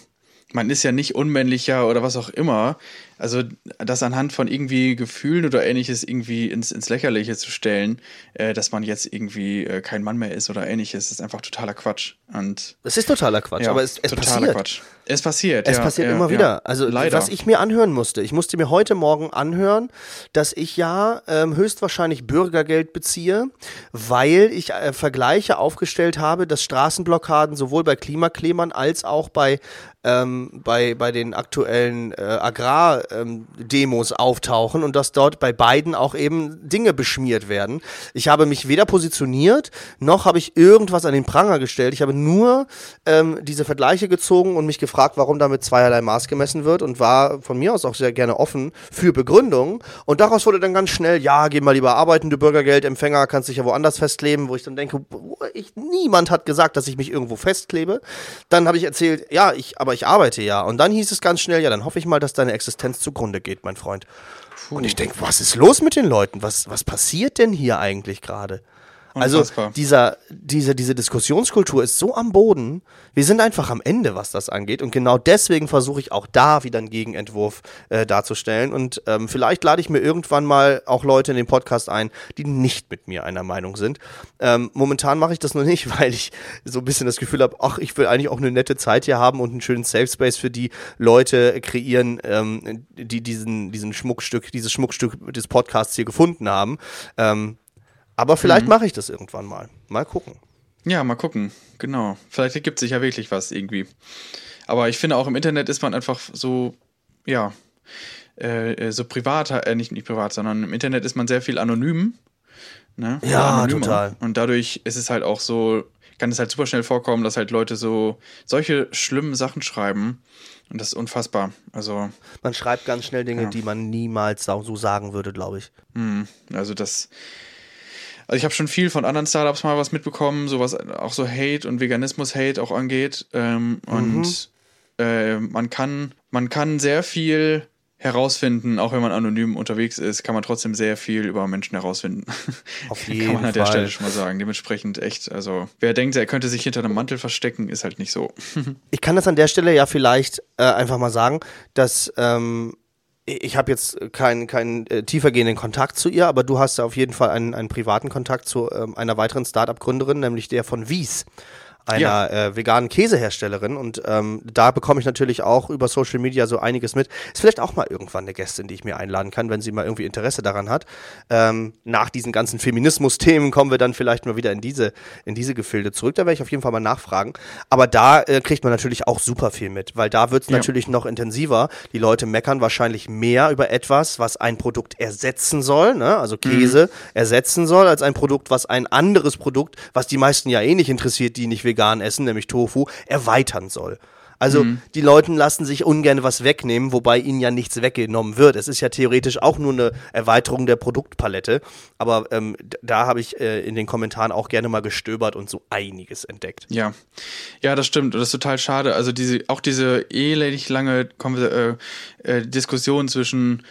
man ist ja nicht unmännlicher oder was auch immer. Also das anhand von irgendwie Gefühlen oder ähnliches irgendwie ins, ins Lächerliche zu stellen, äh, dass man jetzt irgendwie äh, kein Mann mehr ist oder ähnliches, ist einfach totaler Quatsch. Und es ist totaler Quatsch, ja, aber es, es totaler passiert. Quatsch. Es passiert. Es ja, passiert ja, immer wieder. Also Leider. was ich mir anhören musste, ich musste mir heute Morgen anhören, dass ich ja ähm, höchstwahrscheinlich Bürgergeld beziehe, weil ich äh, Vergleiche aufgestellt habe, dass Straßenblockaden sowohl bei Klimaklebern als auch bei ähm, bei, bei den aktuellen äh, Agrar-Demos ähm, auftauchen und dass dort bei beiden auch eben Dinge beschmiert werden. Ich habe mich weder positioniert, noch habe ich irgendwas an den Pranger gestellt. Ich habe nur ähm, diese Vergleiche gezogen und mich gefragt, warum damit zweierlei Maß gemessen wird und war von mir aus auch sehr gerne offen für Begründungen. Und daraus wurde dann ganz schnell, ja, geh mal lieber arbeiten, du Bürgergeldempfänger, kannst dich ja woanders festkleben, wo ich dann denke, ich, niemand hat gesagt, dass ich mich irgendwo festklebe. Dann habe ich erzählt, ja, ich, aber ich arbeite ja. Und dann hieß es ganz schnell, ja, dann hoffe ich mal, dass deine Existenz zugrunde geht, mein Freund. Puh. Und ich denke, was ist los mit den Leuten? Was, was passiert denn hier eigentlich gerade? Also dieser, diese, diese Diskussionskultur ist so am Boden. Wir sind einfach am Ende, was das angeht. Und genau deswegen versuche ich auch da wieder einen Gegenentwurf äh, darzustellen. Und ähm, vielleicht lade ich mir irgendwann mal auch Leute in den Podcast ein, die nicht mit mir einer Meinung sind. Ähm, momentan mache ich das noch nicht, weil ich so ein bisschen das Gefühl habe, ach, ich will eigentlich auch eine nette Zeit hier haben und einen schönen Safe Space für die Leute kreieren, ähm, die diesen, diesen Schmuckstück, dieses Schmuckstück des Podcasts hier gefunden haben. Ähm, aber vielleicht mhm. mache ich das irgendwann mal. Mal gucken. Ja, mal gucken. Genau. Vielleicht ergibt sich ja wirklich was irgendwie. Aber ich finde auch im Internet ist man einfach so, ja, äh, so privat, äh, nicht, nicht privat, sondern im Internet ist man sehr viel anonym. Ne? Ja, total. Und dadurch ist es halt auch so, kann es halt super schnell vorkommen, dass halt Leute so solche schlimmen Sachen schreiben. Und das ist unfassbar. Also. Man schreibt ganz schnell Dinge, ja. die man niemals so sagen würde, glaube ich. Mhm. Also das also ich habe schon viel von anderen Startups mal was mitbekommen, so was auch so Hate und Veganismus-Hate auch angeht. Ähm, mhm. Und äh, man kann, man kann sehr viel herausfinden, auch wenn man anonym unterwegs ist, kann man trotzdem sehr viel über Menschen herausfinden. Auf jeden kann man an der Stelle schon mal sagen. Dementsprechend echt, also wer denkt, er könnte sich hinter einem Mantel verstecken, ist halt nicht so. ich kann das an der Stelle ja vielleicht äh, einfach mal sagen, dass ähm, ich habe jetzt keinen keinen äh, tiefergehenden Kontakt zu ihr, aber du hast ja auf jeden Fall einen, einen privaten Kontakt zu ähm, einer weiteren Startup-Gründerin, nämlich der von Wies einer ja. äh, veganen Käseherstellerin und ähm, da bekomme ich natürlich auch über Social Media so einiges mit. Ist vielleicht auch mal irgendwann eine Gästin, die ich mir einladen kann, wenn sie mal irgendwie Interesse daran hat. Ähm, nach diesen ganzen Feminismus-Themen kommen wir dann vielleicht mal wieder in diese, in diese Gefilde zurück. Da werde ich auf jeden Fall mal nachfragen. Aber da äh, kriegt man natürlich auch super viel mit, weil da wird es ja. natürlich noch intensiver. Die Leute meckern wahrscheinlich mehr über etwas, was ein Produkt ersetzen soll, ne? also Käse mhm. ersetzen soll, als ein Produkt, was ein anderes Produkt, was die meisten ja eh nicht interessiert, die nicht vegan vegan essen, nämlich Tofu, erweitern soll. Also mhm. die Leute lassen sich ungern was wegnehmen, wobei ihnen ja nichts weggenommen wird. Es ist ja theoretisch auch nur eine Erweiterung der Produktpalette. Aber ähm, da habe ich äh, in den Kommentaren auch gerne mal gestöbert und so einiges entdeckt. Ja, ja, das stimmt. Und das ist total schade. Also diese, auch diese elendig lange äh, äh, Diskussion zwischen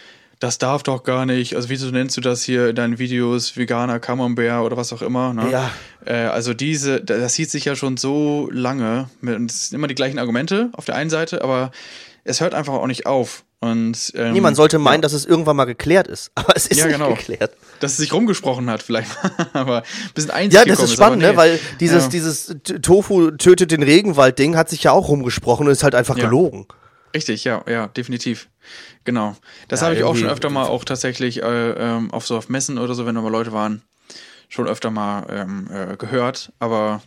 das darf doch gar nicht. Also, wieso nennst du das hier in deinen Videos veganer Camembert oder was auch immer? Ne? Ja. Äh, also, diese, das sieht sich ja schon so lange. Und es sind immer die gleichen Argumente auf der einen Seite, aber es hört einfach auch nicht auf. Und, ähm, Niemand sollte meinen, ja. dass es irgendwann mal geklärt ist, aber es ist ja, nicht genau. geklärt. Dass es sich rumgesprochen hat, vielleicht, aber ein bisschen einzig Ja, das ist spannend, ne? weil dieses, ja. dieses Tofu tötet den Regenwald-Ding hat sich ja auch rumgesprochen und ist halt einfach gelogen. Richtig, ja, ja, definitiv. Genau. Das ja, habe ich auch schon öfter mal auch tatsächlich äh, ähm, auf so auf Messen oder so, wenn da mal Leute waren, schon öfter mal ähm, äh, gehört. Aber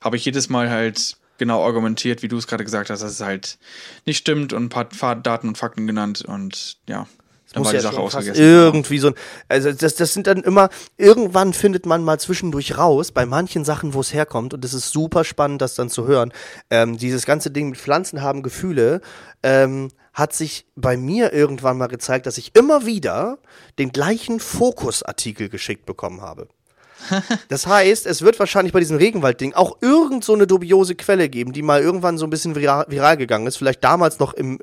habe ich jedes Mal halt genau argumentiert, wie du es gerade gesagt hast, dass es halt nicht stimmt und ein paar Daten und Fakten genannt und ja. Das muss ja schon fast irgendwie so ein, also das, das sind dann immer, irgendwann findet man mal zwischendurch raus, bei manchen Sachen, wo es herkommt, und das ist super spannend, das dann zu hören. Ähm, dieses ganze Ding mit Pflanzen haben Gefühle, ähm, hat sich bei mir irgendwann mal gezeigt, dass ich immer wieder den gleichen Fokusartikel geschickt bekommen habe. Das heißt, es wird wahrscheinlich bei diesem Regenwald-Ding auch irgend so eine dubiose Quelle geben, die mal irgendwann so ein bisschen viral, viral gegangen ist. Vielleicht damals noch im,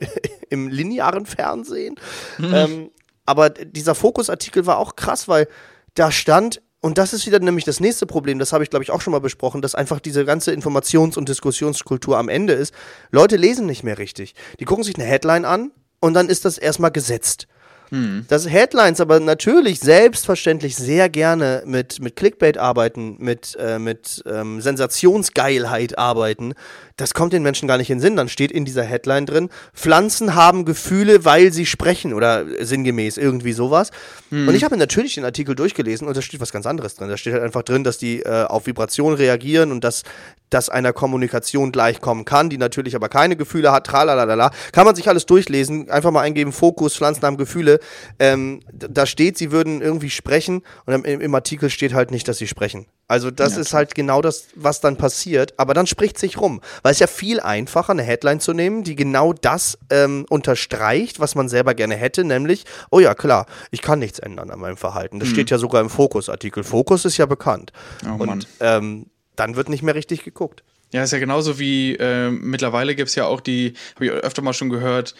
im linearen Fernsehen. Mhm. Ähm, aber dieser Fokusartikel war auch krass, weil da stand, und das ist wieder nämlich das nächste Problem, das habe ich glaube ich auch schon mal besprochen, dass einfach diese ganze Informations- und Diskussionskultur am Ende ist. Leute lesen nicht mehr richtig. Die gucken sich eine Headline an und dann ist das erstmal gesetzt. Hm. Dass Headlines aber natürlich selbstverständlich sehr gerne mit, mit Clickbait arbeiten, mit, äh, mit ähm, Sensationsgeilheit arbeiten, das kommt den Menschen gar nicht in den Sinn. Dann steht in dieser Headline drin, Pflanzen haben Gefühle, weil sie sprechen oder sinngemäß irgendwie sowas. Hm. Und ich habe natürlich den Artikel durchgelesen und da steht was ganz anderes drin. Da steht halt einfach drin, dass die äh, auf Vibration reagieren und dass das einer Kommunikation gleichkommen kann, die natürlich aber keine Gefühle hat, tralalala. Kann man sich alles durchlesen, einfach mal eingeben, Fokus, Pflanzen haben Gefühle. Ähm, da steht, sie würden irgendwie sprechen und im, im, Artikel steht halt nicht, dass sie sprechen. Also das ja, ist halt genau das, was dann passiert, aber dann spricht sich rum. Weil es ja viel einfacher, eine Headline zu nehmen, die genau das ähm, unterstreicht, was man selber gerne hätte, nämlich, oh ja, klar, ich kann nichts ändern an meinem Verhalten. Das hm. steht ja sogar im Fokus-Artikel. Fokus ist ja bekannt. Oh, und ähm, dann wird nicht mehr richtig geguckt. Ja, ist ja genauso wie äh, mittlerweile gibt es ja auch die, habe ich öfter mal schon gehört,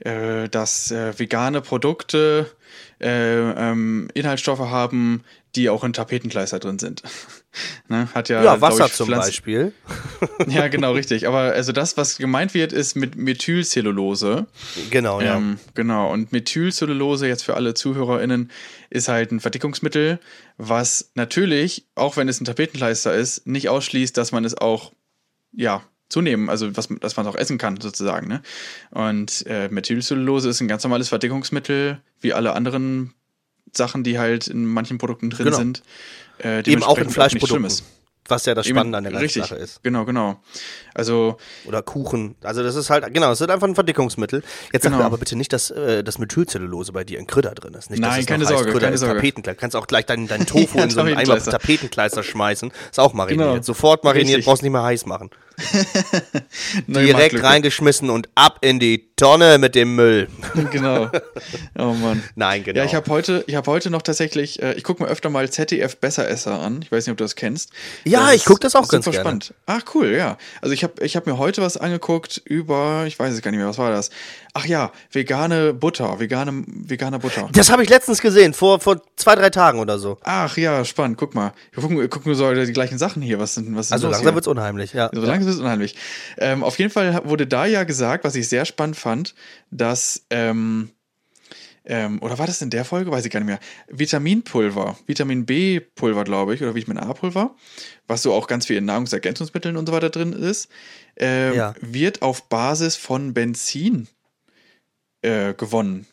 äh, dass äh, vegane Produkte äh, ähm, Inhaltsstoffe haben, die auch in Tapetenkleister drin sind. ne? Hat ja, ja Wasser ich, zum Pflanzen Beispiel. ja, genau, richtig. Aber also das, was gemeint wird, ist mit Methylcellulose. Genau, ja. Ähm, genau. Und Methylcellulose, jetzt für alle ZuhörerInnen, ist halt ein Verdickungsmittel, was natürlich, auch wenn es ein Tapetenkleister ist, nicht ausschließt, dass man es auch, ja, zunehmen, also was, dass man es auch essen kann, sozusagen. Ne? Und äh, Methylcellulose ist ein ganz normales Verdickungsmittel, wie alle anderen Sachen, die halt in manchen Produkten drin genau. sind. Äh, Eben auch in Fleischprodukten. Auch was ja das Spannende an der ganzen Sache ist. Genau, genau. Also oder Kuchen. Also das ist halt genau, es ist einfach ein Verdickungsmittel. Jetzt genau. sag mir aber bitte nicht, dass äh, das Methylcellulose bei dir in Krüder drin ist. Nicht, Nein, keine Sorge, Krüder keine Sorge. Tapetenkleister. Kannst auch gleich deinen, deinen Tofu in so einen Eimer Tapetenkleister schmeißen. Ist auch mariniert. Genau. Sofort mariniert, Richtig. brauchst nicht mehr heiß machen. Direkt reingeschmissen und ab in die Tonne mit dem Müll. genau. Oh Mann. Nein, genau. Ja, ich habe heute, ich habe heute noch tatsächlich, äh, ich gucke mir öfter mal ZDF Besseresser an. Ich weiß nicht, ob du das kennst. Ja, das ich gucke das auch ganz super gerne. spannend. Ach cool, ja. Also ich habe, ich habe mir heute was angeguckt über, ich weiß es gar nicht mehr, was war das? Ach ja, vegane Butter, vegane, vegane Butter. Das habe ich letztens gesehen, vor, vor zwei, drei Tagen oder so. Ach ja, spannend. Guck mal, wir gucken, gucken so die gleichen Sachen hier. Was sind, was sind also langsam wird es unheimlich, ja. So langsam es unheimlich. Ähm, auf jeden Fall wurde da ja gesagt, was ich sehr spannend fand, dass, ähm, ähm, oder war das in der Folge? Weiß ich gar nicht mehr. Vitaminpulver, Vitamin B-Pulver, glaube ich, oder Vitamin A-Pulver, was so auch ganz viel in Nahrungsergänzungsmitteln und so weiter drin ist, äh, ja. wird auf Basis von Benzin äh, gewonnen.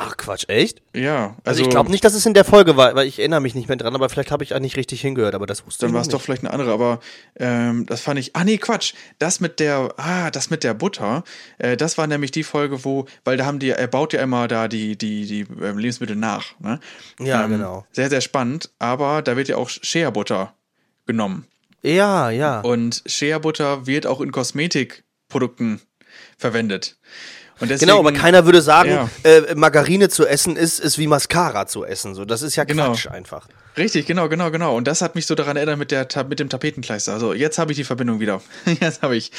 Ach Quatsch, echt? Ja. Also, also ich glaube nicht, dass es in der Folge war, weil ich erinnere mich nicht mehr dran, aber vielleicht habe ich auch nicht richtig hingehört, aber das wusste Dann war es doch vielleicht eine andere, aber ähm, das fand ich. Ah nee, Quatsch. Das mit der, ah, das mit der Butter, äh, das war nämlich die Folge, wo, weil da haben die, er baut ja immer da die, die, die äh, Lebensmittel nach. Ne? Ja, ähm, genau. Sehr, sehr spannend, aber da wird ja auch Shea-Butter genommen. Ja, ja. Und Shea-Butter wird auch in Kosmetikprodukten verwendet. Deswegen, genau, aber keiner würde sagen, ja. äh, Margarine zu essen ist, ist wie Mascara zu essen. So, das ist ja genau. Quatsch einfach. Richtig, genau, genau, genau. Und das hat mich so daran erinnert mit, der, mit dem Tapetenkleister. Also jetzt habe ich die Verbindung wieder. jetzt habe ich,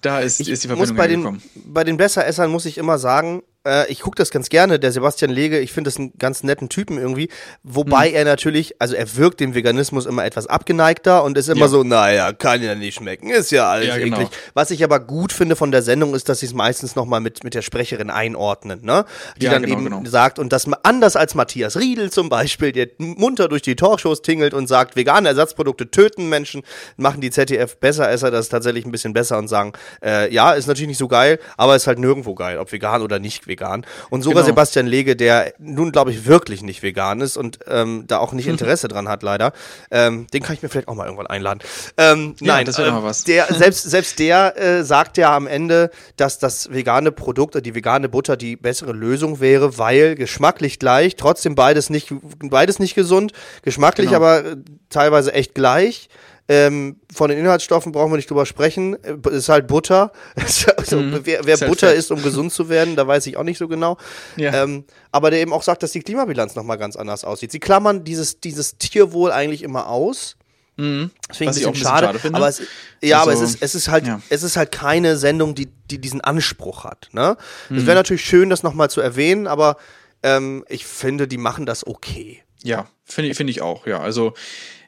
da ist, ich ist die Verbindung muss bei den, bei den Besseressern muss ich immer sagen, äh, ich gucke das ganz gerne, der Sebastian Lege, ich finde das einen ganz netten Typen irgendwie, wobei hm. er natürlich, also er wirkt dem Veganismus immer etwas abgeneigter und ist immer ja. so, naja, kann ja nicht schmecken, ist ja alles ja, genau. eklig. Was ich aber gut finde von der Sendung ist, dass sie es meistens nochmal mit, mit der Sprecherin einordnen, ne? Die ja, dann genau, eben genau. sagt, und das anders als Matthias Riedel zum Beispiel, der munter durch die Talkshows tingelt und sagt, vegane Ersatzprodukte töten Menschen, machen die ZDF besser, ist er das tatsächlich ein bisschen besser und sagen, äh, ja, ist natürlich nicht so geil, aber ist halt nirgendwo geil, ob vegan oder nicht vegan. Und sogar genau. Sebastian Lege, der nun, glaube ich, wirklich nicht vegan ist und ähm, da auch nicht Interesse dran hat, leider. Ähm, den kann ich mir vielleicht auch mal irgendwann einladen. Ähm, ja, nein, das wäre äh, mal was. Der, selbst, selbst der äh, sagt ja am Ende, dass das vegane Produkt oder die vegane Butter die bessere Lösung wäre, weil geschmacklich gleich, trotzdem beides nicht, beides nicht gesund, geschmacklich genau. aber äh, teilweise echt gleich. Ähm, von den Inhaltsstoffen brauchen wir nicht drüber sprechen. Es ist halt Butter. also, mhm. Wer, wer Butter isst, um gesund zu werden, da weiß ich auch nicht so genau. Ja. Ähm, aber der eben auch sagt, dass die Klimabilanz nochmal ganz anders aussieht. Sie klammern dieses, dieses Tierwohl eigentlich immer aus. Mhm. Das finde ich ein bisschen schade. schade aber es, ja, also, aber es ist, es ist halt, ja. es ist halt keine Sendung, die, die diesen Anspruch hat. Ne? Mhm. Es wäre natürlich schön, das nochmal zu erwähnen, aber ähm, ich finde, die machen das okay. Ja, finde ich, finde ich auch, ja. Also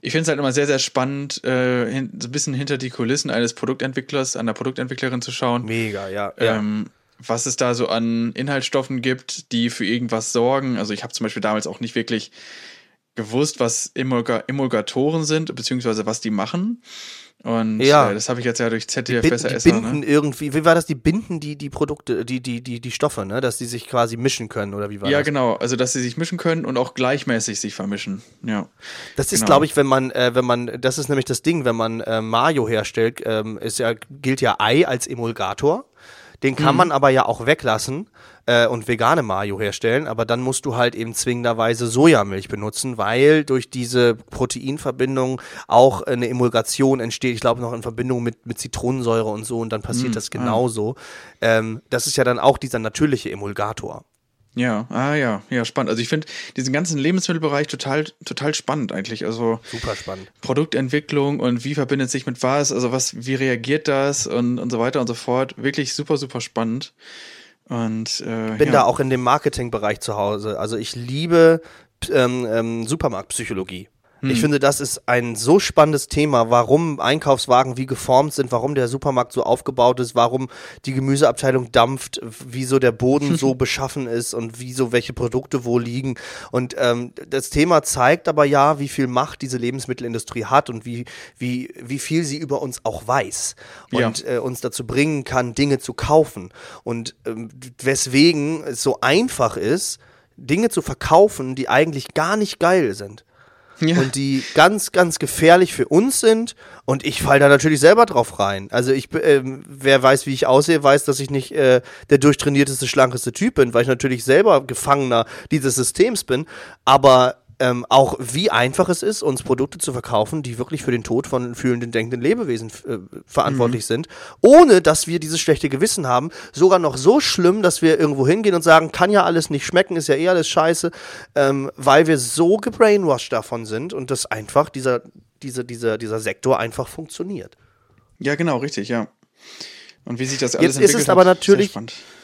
ich finde es halt immer sehr, sehr spannend, äh, hin, so ein bisschen hinter die Kulissen eines Produktentwicklers, einer Produktentwicklerin zu schauen. Mega, ja. Ähm, was es da so an Inhaltsstoffen gibt, die für irgendwas sorgen. Also ich habe zum Beispiel damals auch nicht wirklich gewusst, was Emulga Emulgatoren sind, beziehungsweise was die machen. Und ja. äh, das habe ich jetzt ja durch ZDF besser die binden ne? irgendwie, wie war das? Die binden die, die Produkte, die, die, die, die Stoffe, ne? Dass die sich quasi mischen können, oder wie war ja, das? Ja, genau. Also, dass sie sich mischen können und auch gleichmäßig sich vermischen. Ja. Das ist, genau. glaube ich, wenn man, äh, wenn man, das ist nämlich das Ding, wenn man äh, Mayo herstellt, ähm, ist ja, gilt ja Ei als Emulgator. Den kann mhm. man aber ja auch weglassen äh, und vegane Mayo herstellen, aber dann musst du halt eben zwingenderweise Sojamilch benutzen, weil durch diese Proteinverbindung auch eine Emulgation entsteht. Ich glaube noch in Verbindung mit, mit Zitronensäure und so und dann passiert mhm. das ah. genauso. Ah. Ähm, das ist ja dann auch dieser natürliche Emulgator. Ja, ah ja, ja, spannend. Also ich finde diesen ganzen Lebensmittelbereich total, total spannend eigentlich. Also super spannend. Produktentwicklung und wie verbindet sich mit was, also was, wie reagiert das und, und so weiter und so fort. Wirklich super, super spannend. Und äh, bin ja. da auch in dem Marketingbereich zu Hause. Also ich liebe ähm, ähm, Supermarktpsychologie. Ich hm. finde, das ist ein so spannendes Thema, warum Einkaufswagen wie geformt sind, warum der Supermarkt so aufgebaut ist, warum die Gemüseabteilung dampft, wieso der Boden so beschaffen ist und wieso welche Produkte wo liegen. Und ähm, das Thema zeigt aber ja, wie viel Macht diese Lebensmittelindustrie hat und wie, wie, wie viel sie über uns auch weiß und ja. äh, uns dazu bringen kann, Dinge zu kaufen. Und ähm, weswegen es so einfach ist, Dinge zu verkaufen, die eigentlich gar nicht geil sind ja. und die ganz, ganz gefährlich für uns sind. Und ich falle da natürlich selber drauf rein. Also ich, äh, wer weiß, wie ich aussehe, weiß, dass ich nicht äh, der durchtrainierteste, schlankeste Typ bin, weil ich natürlich selber Gefangener dieses Systems bin. Aber ähm, auch wie einfach es ist, uns Produkte zu verkaufen, die wirklich für den Tod von fühlenden, denkenden Lebewesen äh, verantwortlich mhm. sind, ohne dass wir dieses schlechte Gewissen haben. Sogar noch so schlimm, dass wir irgendwo hingehen und sagen, kann ja alles nicht schmecken, ist ja eh alles scheiße, ähm, weil wir so gebrainwashed davon sind und dass einfach dieser, diese, dieser, dieser Sektor einfach funktioniert. Ja, genau, richtig, ja. Und wie sich das alles jetzt entwickelt ist es aber natürlich,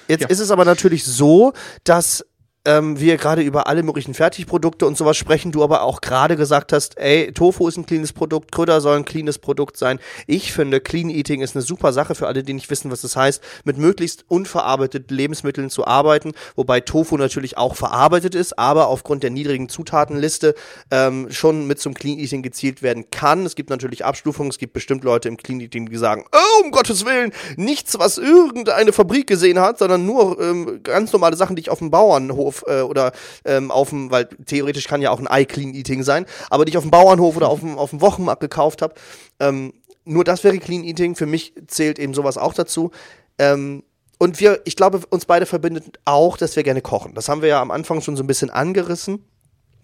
Jetzt ja. ist es aber natürlich so, dass ähm, wir gerade über alle möglichen Fertigprodukte und sowas sprechen, du aber auch gerade gesagt hast, ey, Tofu ist ein cleanes Produkt, Kröder soll ein cleanes Produkt sein. Ich finde, Clean Eating ist eine super Sache für alle, die nicht wissen, was das heißt, mit möglichst unverarbeiteten Lebensmitteln zu arbeiten, wobei Tofu natürlich auch verarbeitet ist, aber aufgrund der niedrigen Zutatenliste ähm, schon mit zum Clean Eating gezielt werden kann. Es gibt natürlich Abstufungen, es gibt bestimmt Leute im Clean Eating, die sagen, oh, um Gottes Willen, nichts, was irgendeine Fabrik gesehen hat, sondern nur ähm, ganz normale Sachen, die ich auf dem Bauernhof äh, oder ähm, auf dem, weil theoretisch kann ja auch ein Eye Clean Eating sein, aber die ich auf dem Bauernhof oder auf dem, auf dem Wochenmarkt gekauft habe. Ähm, nur das wäre Clean Eating. Für mich zählt eben sowas auch dazu. Ähm, und wir, ich glaube, uns beide verbindet auch, dass wir gerne kochen. Das haben wir ja am Anfang schon so ein bisschen angerissen.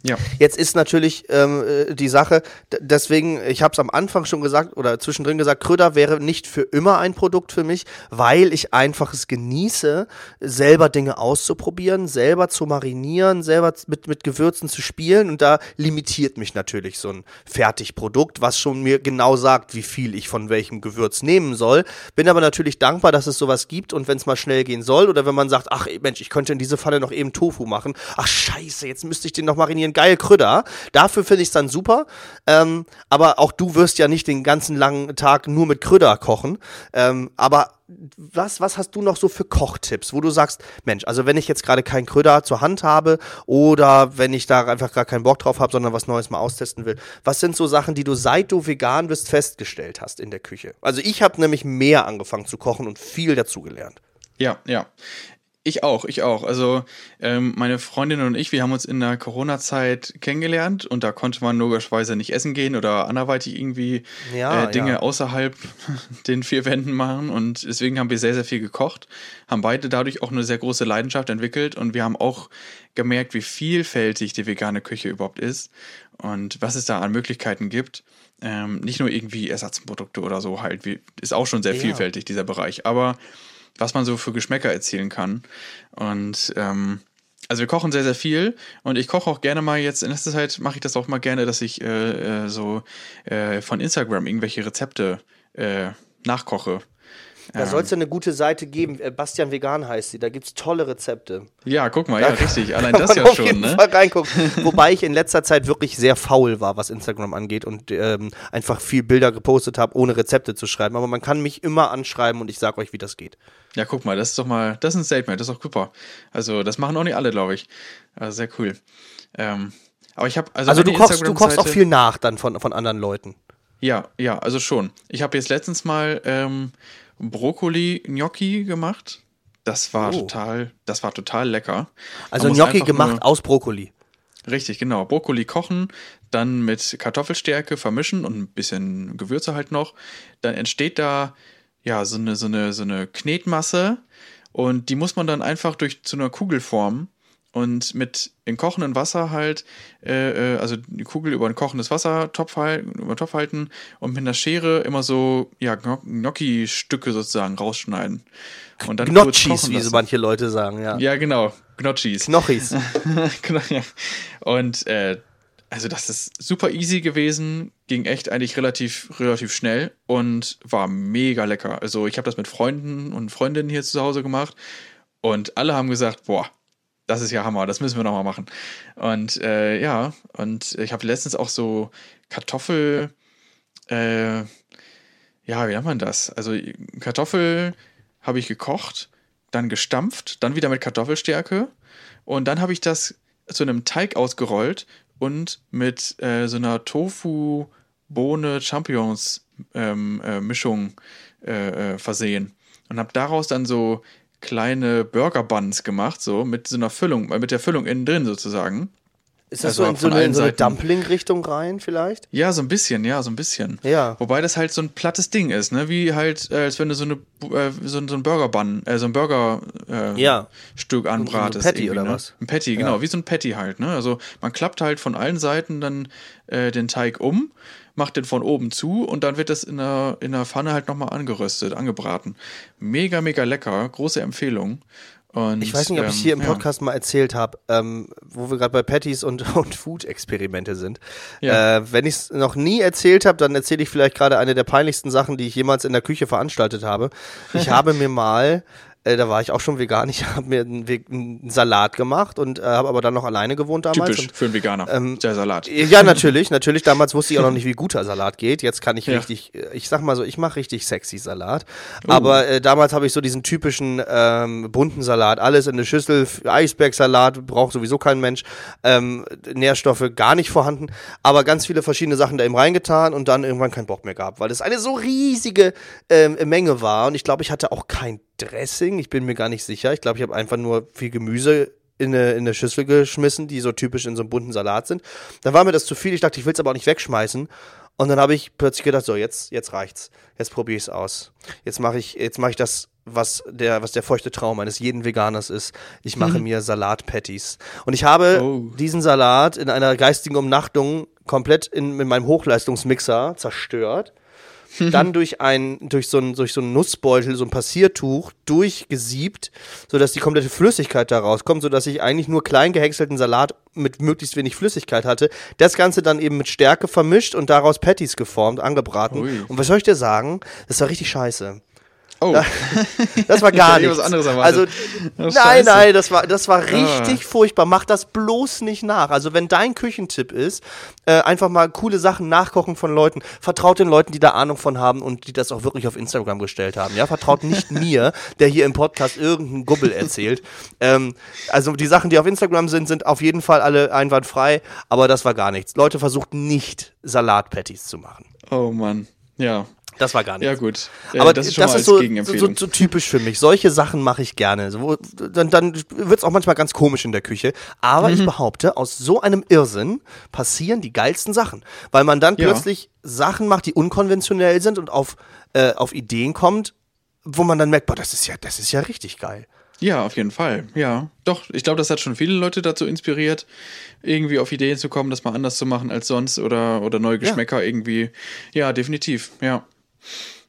Ja. Jetzt ist natürlich ähm, äh, die Sache, deswegen, ich habe es am Anfang schon gesagt oder zwischendrin gesagt, Kröder wäre nicht für immer ein Produkt für mich, weil ich einfach es genieße, selber Dinge auszuprobieren, selber zu marinieren, selber mit, mit Gewürzen zu spielen und da limitiert mich natürlich so ein Fertigprodukt, was schon mir genau sagt, wie viel ich von welchem Gewürz nehmen soll. Bin aber natürlich dankbar, dass es sowas gibt und wenn es mal schnell gehen soll oder wenn man sagt, ach Mensch, ich könnte in diese Falle noch eben Tofu machen, ach scheiße, jetzt müsste ich den noch marinieren geil Krüder. Dafür finde ich es dann super. Ähm, aber auch du wirst ja nicht den ganzen langen Tag nur mit Krüder kochen. Ähm, aber was, was hast du noch so für Kochtipps, wo du sagst, Mensch, also wenn ich jetzt gerade kein Krüder zur Hand habe oder wenn ich da einfach gar keinen Bock drauf habe, sondern was Neues mal austesten will, was sind so Sachen, die du seit du vegan bist festgestellt hast in der Küche? Also ich habe nämlich mehr angefangen zu kochen und viel dazugelernt. Ja, ja. Ich auch, ich auch. Also ähm, meine Freundin und ich, wir haben uns in der Corona-Zeit kennengelernt und da konnte man logischerweise nicht essen gehen oder anderweitig irgendwie ja, äh, Dinge ja. außerhalb den vier Wänden machen und deswegen haben wir sehr, sehr viel gekocht, haben beide dadurch auch eine sehr große Leidenschaft entwickelt und wir haben auch gemerkt, wie vielfältig die vegane Küche überhaupt ist und was es da an Möglichkeiten gibt. Ähm, nicht nur irgendwie Ersatzprodukte oder so halt, wie, ist auch schon sehr ja. vielfältig dieser Bereich, aber was man so für Geschmäcker erzielen kann. Und ähm, also wir kochen sehr, sehr viel und ich koche auch gerne mal jetzt, in letzter Zeit mache ich das auch mal gerne, dass ich äh, äh so äh, von Instagram irgendwelche Rezepte äh, nachkoche. Da ähm, soll es ja eine gute Seite geben. Äh, Bastian Vegan heißt sie. Da gibt es tolle Rezepte. Ja, guck mal, da ja, richtig. Allein das ja schon. ne? Fall reingucken. Wobei ich in letzter Zeit wirklich sehr faul war, was Instagram angeht und ähm, einfach viel Bilder gepostet habe, ohne Rezepte zu schreiben. Aber man kann mich immer anschreiben und ich sage euch, wie das geht. Ja, guck mal, das ist doch mal, das ist ein Statement, das ist doch super. Also, das machen auch nicht alle, glaube ich. Also, sehr cool. Ähm, aber ich habe also, also du kochst, du kochst auch viel nach dann von, von anderen Leuten. Ja, ja, also schon. Ich habe jetzt letztens mal ähm, Brokkoli-Gnocchi gemacht. Das war oh. total, das war total lecker. Also Gnocchi gemacht aus Brokkoli. Richtig, genau. Brokkoli kochen, dann mit Kartoffelstärke vermischen und ein bisschen Gewürze halt noch. Dann entsteht da ja so eine, so eine, so eine Knetmasse und die muss man dann einfach durch zu einer Kugel formen und mit in kochendem Wasser halt, äh, äh, also die Kugel über ein kochendes Wasser Topf, über Topf halten und mit einer Schere immer so, ja, Gnocchi-Stücke sozusagen rausschneiden. Und dann Gnocchis, wie so manche Leute sagen, ja. Ja, genau. Gnocchis. Knochis. Und äh, also das ist super easy gewesen, ging echt eigentlich relativ, relativ schnell und war mega lecker. Also ich habe das mit Freunden und Freundinnen hier zu Hause gemacht und alle haben gesagt, boah, das ist ja Hammer, das müssen wir nochmal machen. Und äh, ja, und ich habe letztens auch so Kartoffel, äh, ja, wie nennt man das? Also Kartoffel habe ich gekocht, dann gestampft, dann wieder mit Kartoffelstärke und dann habe ich das zu einem Teig ausgerollt und mit äh, so einer Tofu, Bohne, Champignons ähm, äh, Mischung äh, äh versehen und habe daraus dann so kleine Burger Buns gemacht, so mit so einer Füllung, äh, mit der Füllung innen drin sozusagen. Ist das also so in so eine, so eine Dumpling-Richtung rein vielleicht? Ja, so ein bisschen, ja, so ein bisschen. Ja. Wobei das halt so ein plattes Ding ist, ne? Wie halt, äh, als wenn du so, eine, äh, so, so ein Burger-Bun, äh, so ein Burger-Stück äh, ja. anbratest. Ein Patty oder ne? was? Ein Patty, genau, wie so ein Patty halt, ne? Also man klappt halt von allen Seiten dann äh, den Teig um macht den von oben zu und dann wird das in der, in der Pfanne halt nochmal angeröstet, angebraten. Mega, mega lecker, große Empfehlung. Und, ich weiß nicht, ob ich es hier im ähm, Podcast ja. mal erzählt habe, ähm, wo wir gerade bei Patties und, und Food-Experimente sind. Ja. Äh, wenn ich es noch nie erzählt habe, dann erzähle ich vielleicht gerade eine der peinlichsten Sachen, die ich jemals in der Küche veranstaltet habe. Ich habe mir mal äh, da war ich auch schon vegan. Ich habe mir einen, einen, Salat gemacht und äh, habe aber dann noch alleine gewohnt damals. Typisch und, für einen Veganer. Ähm, der Salat. Ja, natürlich, natürlich. Damals wusste ich auch noch nicht, wie guter Salat geht. Jetzt kann ich ja. richtig, äh, ich sag mal so, ich mache richtig sexy Salat. Uh. Aber äh, damals habe ich so diesen typischen ähm, bunten Salat, alles in eine Schüssel, Eisbergsalat braucht sowieso kein Mensch, ähm, Nährstoffe gar nicht vorhanden, aber ganz viele verschiedene Sachen da eben reingetan und dann irgendwann keinen Bock mehr gehabt, weil es eine so riesige ähm, Menge war und ich glaube, ich hatte auch kein Dressing. Ich bin mir gar nicht sicher. Ich glaube, ich habe einfach nur viel Gemüse in eine, in eine Schüssel geschmissen, die so typisch in so einem bunten Salat sind. Dann war mir das zu viel. Ich dachte, ich will es aber auch nicht wegschmeißen. Und dann habe ich plötzlich gedacht, so jetzt jetzt reicht's. Jetzt probiere ich es aus. Jetzt mache ich jetzt mache ich das was der was der feuchte Traum eines jeden Veganers ist. Ich mache mhm. mir Salat-Patties. Und ich habe oh. diesen Salat in einer geistigen Umnachtung komplett in, in meinem Hochleistungsmixer zerstört dann durch ein, durch so ein, durch so ein Nussbeutel, so ein Passiertuch durchgesiebt, sodass die komplette Flüssigkeit da rauskommt, sodass ich eigentlich nur klein gehäckselten Salat mit möglichst wenig Flüssigkeit hatte. Das Ganze dann eben mit Stärke vermischt und daraus Patties geformt, angebraten. Ui. Und was soll ich dir sagen? Das war richtig scheiße. Oh. Das war gar nichts. Also, nein, nein, das war, das war richtig ah. furchtbar. Mach das bloß nicht nach. Also, wenn dein Küchentipp ist, äh, einfach mal coole Sachen nachkochen von Leuten, vertraut den Leuten, die da Ahnung von haben und die das auch wirklich auf Instagram gestellt haben. Ja, vertraut nicht mir, der hier im Podcast irgendeinen Gubbel erzählt. Ähm, also, die Sachen, die auf Instagram sind, sind auf jeden Fall alle einwandfrei, aber das war gar nichts. Leute versucht nicht Salatpatties zu machen. Oh Mann. Ja. Das war gar nicht. Ja, gut. Aber das ist, das ist so, so, so, typisch für mich. Solche Sachen mache ich gerne. So, dann dann wird es auch manchmal ganz komisch in der Küche. Aber mhm. ich behaupte, aus so einem Irrsinn passieren die geilsten Sachen. Weil man dann ja. plötzlich Sachen macht, die unkonventionell sind und auf, äh, auf Ideen kommt, wo man dann merkt, boah, das ist ja, das ist ja richtig geil. Ja, auf jeden Fall. Ja, doch. Ich glaube, das hat schon viele Leute dazu inspiriert, irgendwie auf Ideen zu kommen, das mal anders zu machen als sonst oder, oder neue Geschmäcker ja. irgendwie. Ja, definitiv. Ja.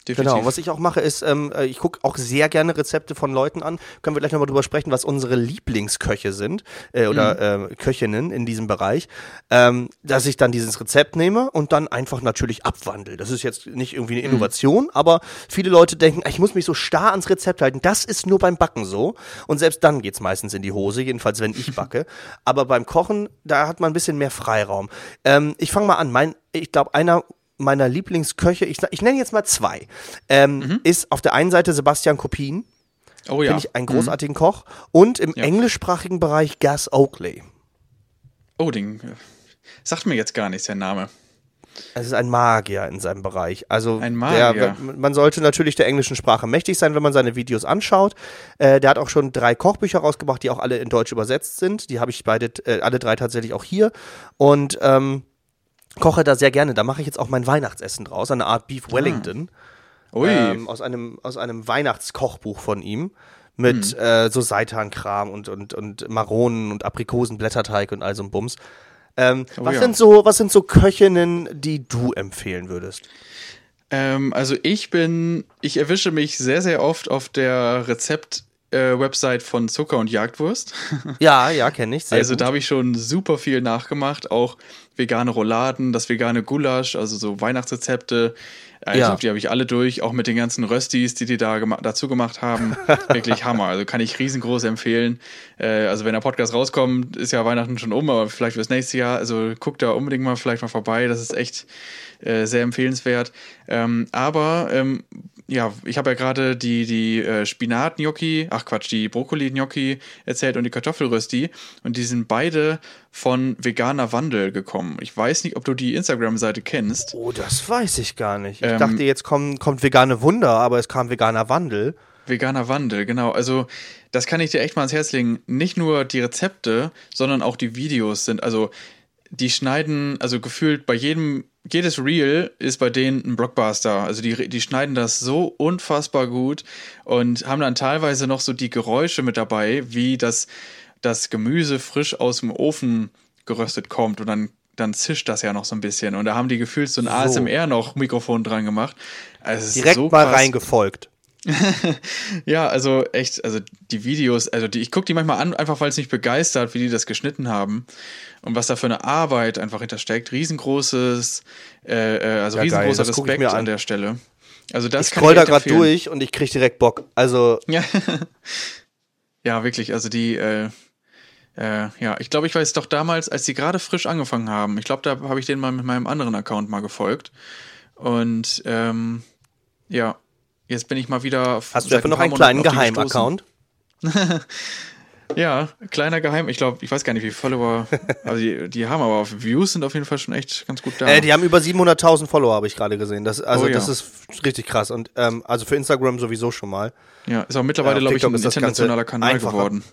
Definitiv. Genau, was ich auch mache, ist, ähm, äh, ich gucke auch sehr gerne Rezepte von Leuten an. Können wir gleich nochmal drüber sprechen, was unsere Lieblingsköche sind äh, oder mhm. äh, Köchinnen in diesem Bereich. Ähm, dass ich dann dieses Rezept nehme und dann einfach natürlich abwandle. Das ist jetzt nicht irgendwie eine mhm. Innovation, mhm. aber viele Leute denken, ich muss mich so starr ans Rezept halten. Das ist nur beim Backen so. Und selbst dann geht's meistens in die Hose, jedenfalls wenn ich backe. aber beim Kochen, da hat man ein bisschen mehr Freiraum. Ähm, ich fange mal an. Mein, ich glaube, einer meiner Lieblingsköche, ich, ich nenne jetzt mal zwei, ähm, mhm. ist auf der einen Seite Sebastian Kopin. Oh ja. Finde ich einen großartigen mhm. Koch. Und im ja. englischsprachigen Bereich Gas Oakley. Oh, den äh, sagt mir jetzt gar nichts, der Name. Es ist ein Magier in seinem Bereich. Also ein Magier. Der, man sollte natürlich der englischen Sprache mächtig sein, wenn man seine Videos anschaut. Äh, der hat auch schon drei Kochbücher rausgebracht, die auch alle in Deutsch übersetzt sind. Die habe ich beide, äh, alle drei tatsächlich auch hier. Und ähm, koche da sehr gerne. Da mache ich jetzt auch mein Weihnachtsessen draus, eine Art Beef ah. Wellington. Ah. Ui. Ähm, aus, einem, aus einem Weihnachtskochbuch von ihm. Mit hm. äh, so Seitan-Kram und, und, und Maronen und Aprikosenblätterteig und all so ein Bums. Ähm, oh, was, ja. sind so, was sind so Köchinnen, die du empfehlen würdest? Ähm, also ich bin, ich erwische mich sehr, sehr oft auf der Rezept- äh, Website von Zucker und Jagdwurst. Ja, ja, kenne ich. also gut. da habe ich schon super viel nachgemacht, auch vegane Rouladen, das vegane Gulasch, also so Weihnachtsrezepte. Ich ja. die habe ich alle durch, auch mit den ganzen Röstis, die die da gema dazu gemacht haben. Wirklich Hammer. Also kann ich riesengroß empfehlen. Äh, also wenn der Podcast rauskommt, ist ja Weihnachten schon um, aber vielleicht fürs nächste Jahr. Also guckt da unbedingt mal vielleicht mal vorbei. Das ist echt äh, sehr empfehlenswert. Ähm, aber ähm, ja, ich habe ja gerade die, die äh, Spinat-Gnocchi, ach Quatsch, die Brokkoli-Gnocchi erzählt und die Kartoffelrösti. Und die sind beide von Veganer Wandel gekommen. Ich weiß nicht, ob du die Instagram-Seite kennst. Oh, das weiß ich gar nicht. Ich ähm, dachte, jetzt kommt, kommt vegane Wunder, aber es kam veganer Wandel. Veganer Wandel, genau. Also, das kann ich dir echt mal ans Herz legen. Nicht nur die Rezepte, sondern auch die Videos sind. Also, die schneiden, also gefühlt bei jedem, jedes Reel ist bei denen ein Blockbuster. Also die, die schneiden das so unfassbar gut und haben dann teilweise noch so die Geräusche mit dabei, wie das, das Gemüse frisch aus dem Ofen geröstet kommt und dann dann zischt das ja noch so ein bisschen. Und da haben die gefühlt so ein so. ASMR noch Mikrofon dran gemacht. Also Direkt so mal reingefolgt. ja, also echt, also die Videos, also die, ich gucke die manchmal an, einfach weil es mich begeistert, wie die das geschnitten haben und was da für eine Arbeit einfach hintersteckt. Riesengroßes, äh, äh also ja, riesengroßer geil, Respekt an. an. der Stelle. Also das ich scroll da gerade durch und ich kriege direkt Bock. Also ja, ja wirklich. Also die, äh, äh, ja, ich glaube, ich weiß doch damals, als sie gerade frisch angefangen haben. Ich glaube, da habe ich denen mal mit meinem anderen Account mal gefolgt und ähm, ja, Jetzt bin ich mal wieder. Hast du dafür noch einen kleinen Geheimaccount? ja, kleiner Geheim. Ich glaube, ich weiß gar nicht, wie viele Follower. Also die, die, haben aber Views sind auf jeden Fall schon echt ganz gut da. Äh, die haben über 700.000 Follower, habe ich gerade gesehen. Das, also oh, ja. das ist richtig krass. Und ähm, also für Instagram sowieso schon mal. Ja, ist auch mittlerweile, ja, glaube ich, ein internationaler Kanal einfacher. geworden.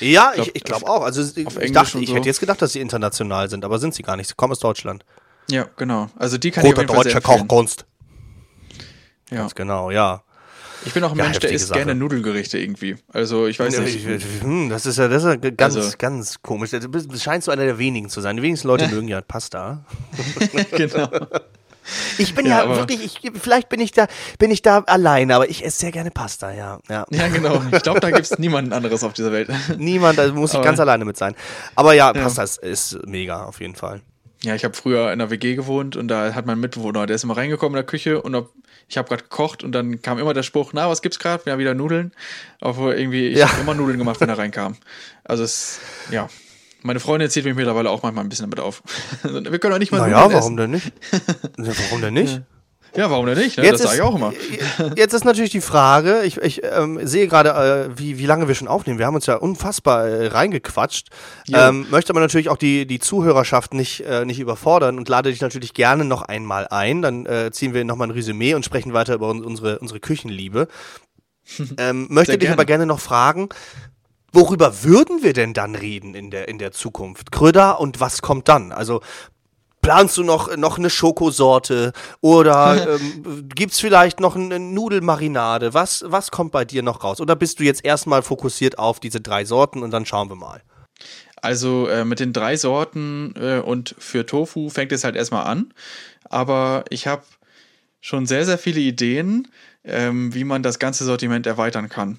Ja, ich, glaube auch. Also ich, ich dachte, ich so. hätte jetzt gedacht, dass sie international sind, aber sind sie gar nicht. Sie kommen aus Deutschland. Ja, genau. Also die kann Roter ich auf jeden Fall deutscher Kochkunst. Ja. Ganz genau, ja. Ich bin auch ein ja, Mensch, der isst Sache. gerne Nudelgerichte irgendwie. Also ich weiß nicht. Hm, das ist ja, das ist ja ganz, also. ganz komisch. Du scheinst so einer der wenigen zu sein. Die wenigsten Leute mögen ja Pasta. genau. Ich bin ja, ja wirklich, ich, vielleicht bin ich da, bin ich da alleine, aber ich esse sehr gerne Pasta, ja. Ja, ja genau. Ich glaube, da gibt es niemanden anderes auf dieser Welt. Niemand, da muss ich aber, ganz alleine mit sein. Aber ja, Pasta ja. Ist, ist mega, auf jeden Fall. Ja, ich habe früher in einer WG gewohnt und da hat mein Mitbewohner, der ist immer reingekommen in der Küche und ob, ich habe gerade gekocht und dann kam immer der Spruch, na, was gibt's gerade? Ja, wieder Nudeln. Obwohl irgendwie, ich ja. habe immer Nudeln gemacht, wenn er reinkam. Also es, ja. Meine Freundin zieht mich mittlerweile auch manchmal ein bisschen damit auf. Wir können auch nicht mal naja, warum denn nicht? warum denn nicht? Ja, warum denn nicht? Ne? das sage ich auch immer. Jetzt ist natürlich die Frage, ich, ich ähm, sehe gerade, äh, wie, wie lange wir schon aufnehmen. Wir haben uns ja unfassbar äh, reingequatscht. Ähm, möchte aber natürlich auch die, die Zuhörerschaft nicht, äh, nicht überfordern und lade dich natürlich gerne noch einmal ein. Dann äh, ziehen wir nochmal ein Resümee und sprechen weiter über unsere, unsere Küchenliebe. ähm, möchte dich aber gerne noch fragen, Worüber würden wir denn dann reden in der, in der Zukunft? Kröder und was kommt dann? Also planst du noch, noch eine Schokosorte oder ähm, gibt es vielleicht noch eine Nudelmarinade? Was, was kommt bei dir noch raus? Oder bist du jetzt erstmal fokussiert auf diese drei Sorten und dann schauen wir mal? Also äh, mit den drei Sorten äh, und für Tofu fängt es halt erstmal an. Aber ich habe schon sehr, sehr viele Ideen, ähm, wie man das ganze Sortiment erweitern kann.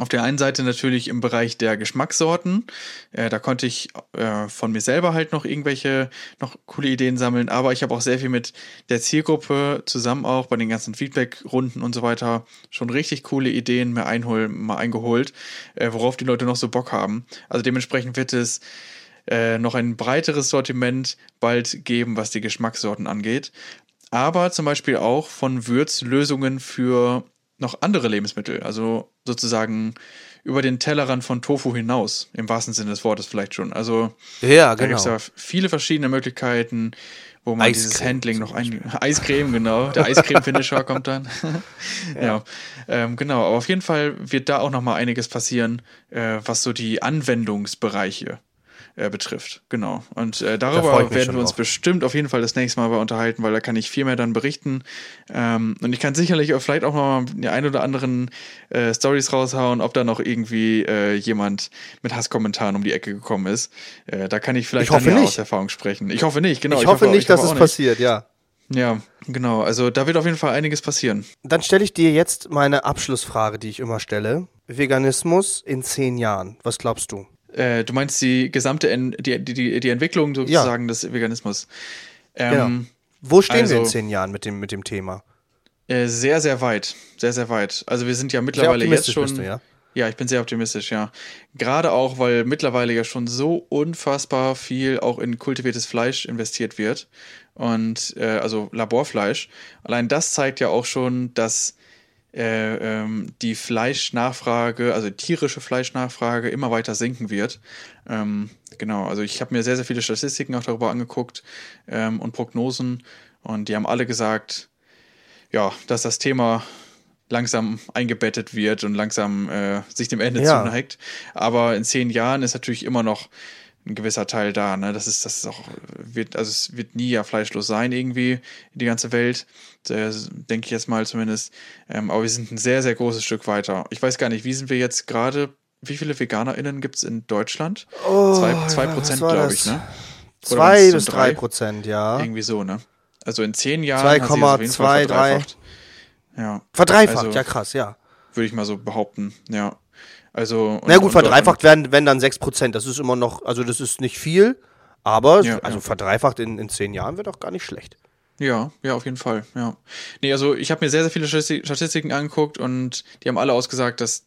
Auf der einen Seite natürlich im Bereich der Geschmackssorten. Äh, da konnte ich äh, von mir selber halt noch irgendwelche noch coole Ideen sammeln, aber ich habe auch sehr viel mit der Zielgruppe zusammen auch bei den ganzen Feedback-Runden und so weiter schon richtig coole Ideen mehr einhol mal eingeholt, äh, worauf die Leute noch so Bock haben. Also dementsprechend wird es äh, noch ein breiteres Sortiment bald geben, was die Geschmackssorten angeht. Aber zum Beispiel auch von Würzlösungen für noch andere Lebensmittel, also sozusagen über den Tellerrand von Tofu hinaus, im wahrsten Sinne des Wortes vielleicht schon. Also ja, genau. da gibt es ja viele verschiedene Möglichkeiten, wo man dieses Handling noch ein Eiscreme, genau, der Eiscreme-Finisher kommt dann. ja, ja. Ähm, genau, aber auf jeden Fall wird da auch noch mal einiges passieren, äh, was so die Anwendungsbereiche äh, betrifft. Genau. Und äh, darüber werden wir uns auch. bestimmt auf jeden Fall das nächste Mal unterhalten, weil da kann ich viel mehr dann berichten. Ähm, und ich kann sicherlich auch vielleicht auch mal die ein oder anderen äh, Stories raushauen, ob da noch irgendwie äh, jemand mit Hasskommentaren um die Ecke gekommen ist. Äh, da kann ich vielleicht ich dann aus Erfahrung sprechen. Ich hoffe nicht, genau. Ich, ich hoffe, hoffe, nicht, dass es nicht. passiert, ja. Ja, genau. Also da wird auf jeden Fall einiges passieren. Dann stelle ich dir jetzt meine Abschlussfrage, die ich immer stelle. Veganismus in zehn Jahren. Was glaubst du? Äh, du meinst die gesamte en die, die, die Entwicklung sozusagen ja. des Veganismus. Ähm, genau. Wo stehen also, wir in zehn Jahren mit dem, mit dem Thema? Äh, sehr, sehr weit. Sehr, sehr weit. Also wir sind ja mittlerweile jetzt schon. Du, ja? Ja, ich bin sehr optimistisch, ja. Gerade auch, weil mittlerweile ja schon so unfassbar viel auch in kultiviertes Fleisch investiert wird. Und äh, also Laborfleisch. Allein das zeigt ja auch schon, dass äh, ähm, die Fleischnachfrage, also tierische Fleischnachfrage immer weiter sinken wird. Ähm, genau, also ich habe mir sehr, sehr viele Statistiken auch darüber angeguckt ähm, und Prognosen und die haben alle gesagt, ja, dass das Thema langsam eingebettet wird und langsam äh, sich dem Ende ja. zuneigt. Aber in zehn Jahren ist natürlich immer noch ein gewisser Teil da. Ne? Das ist, das ist auch, wird, also es wird nie ja fleischlos sein, irgendwie, die ganze Welt. Denke ich jetzt mal zumindest. Ähm, aber wir sind ein sehr, sehr großes Stück weiter. Ich weiß gar nicht, wie sind wir jetzt gerade, wie viele VeganerInnen gibt es in Deutschland? Oh, zwei, zwei Prozent, glaube ich, ne? Oder zwei bis drei Prozent, ja. Irgendwie so, ne? Also in zehn Jahren 2,23. Ja. Verdreifacht, also, ja krass, ja. Würde ich mal so behaupten, ja. Also. Na gut, verdreifacht werden, wenn dann 6%. Das ist immer noch, also das ist nicht viel, aber ja, also ja. verdreifacht in, in zehn Jahren wird auch gar nicht schlecht. Ja, ja, auf jeden Fall, ja. Nee, also ich habe mir sehr, sehr viele Statistiken angeguckt und die haben alle ausgesagt, dass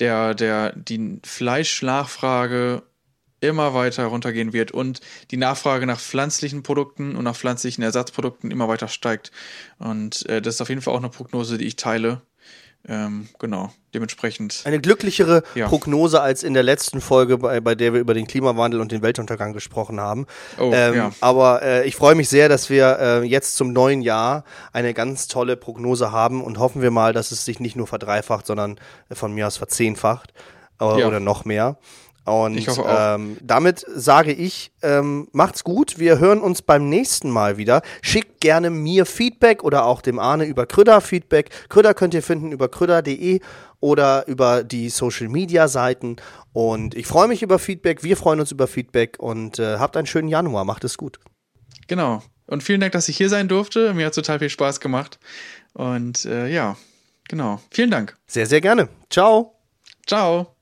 der, der, die Fleischnachfrage immer weiter runtergehen wird und die Nachfrage nach pflanzlichen Produkten und nach pflanzlichen Ersatzprodukten immer weiter steigt. Und äh, das ist auf jeden Fall auch eine Prognose, die ich teile. Ähm, genau, dementsprechend. Eine glücklichere ja. Prognose als in der letzten Folge, bei, bei der wir über den Klimawandel und den Weltuntergang gesprochen haben. Oh, ähm, ja. Aber äh, ich freue mich sehr, dass wir äh, jetzt zum neuen Jahr eine ganz tolle Prognose haben und hoffen wir mal, dass es sich nicht nur verdreifacht, sondern von mir aus verzehnfacht äh, ja. oder noch mehr. Und ähm, damit sage ich, ähm, macht's gut. Wir hören uns beim nächsten Mal wieder. Schickt gerne mir Feedback oder auch dem Arne über Krüder Feedback. Krüder könnt ihr finden über krüder.de oder über die Social Media Seiten. Und ich freue mich über Feedback. Wir freuen uns über Feedback und äh, habt einen schönen Januar. Macht es gut. Genau. Und vielen Dank, dass ich hier sein durfte. Mir hat total viel Spaß gemacht. Und äh, ja, genau. Vielen Dank. Sehr, sehr gerne. Ciao. Ciao.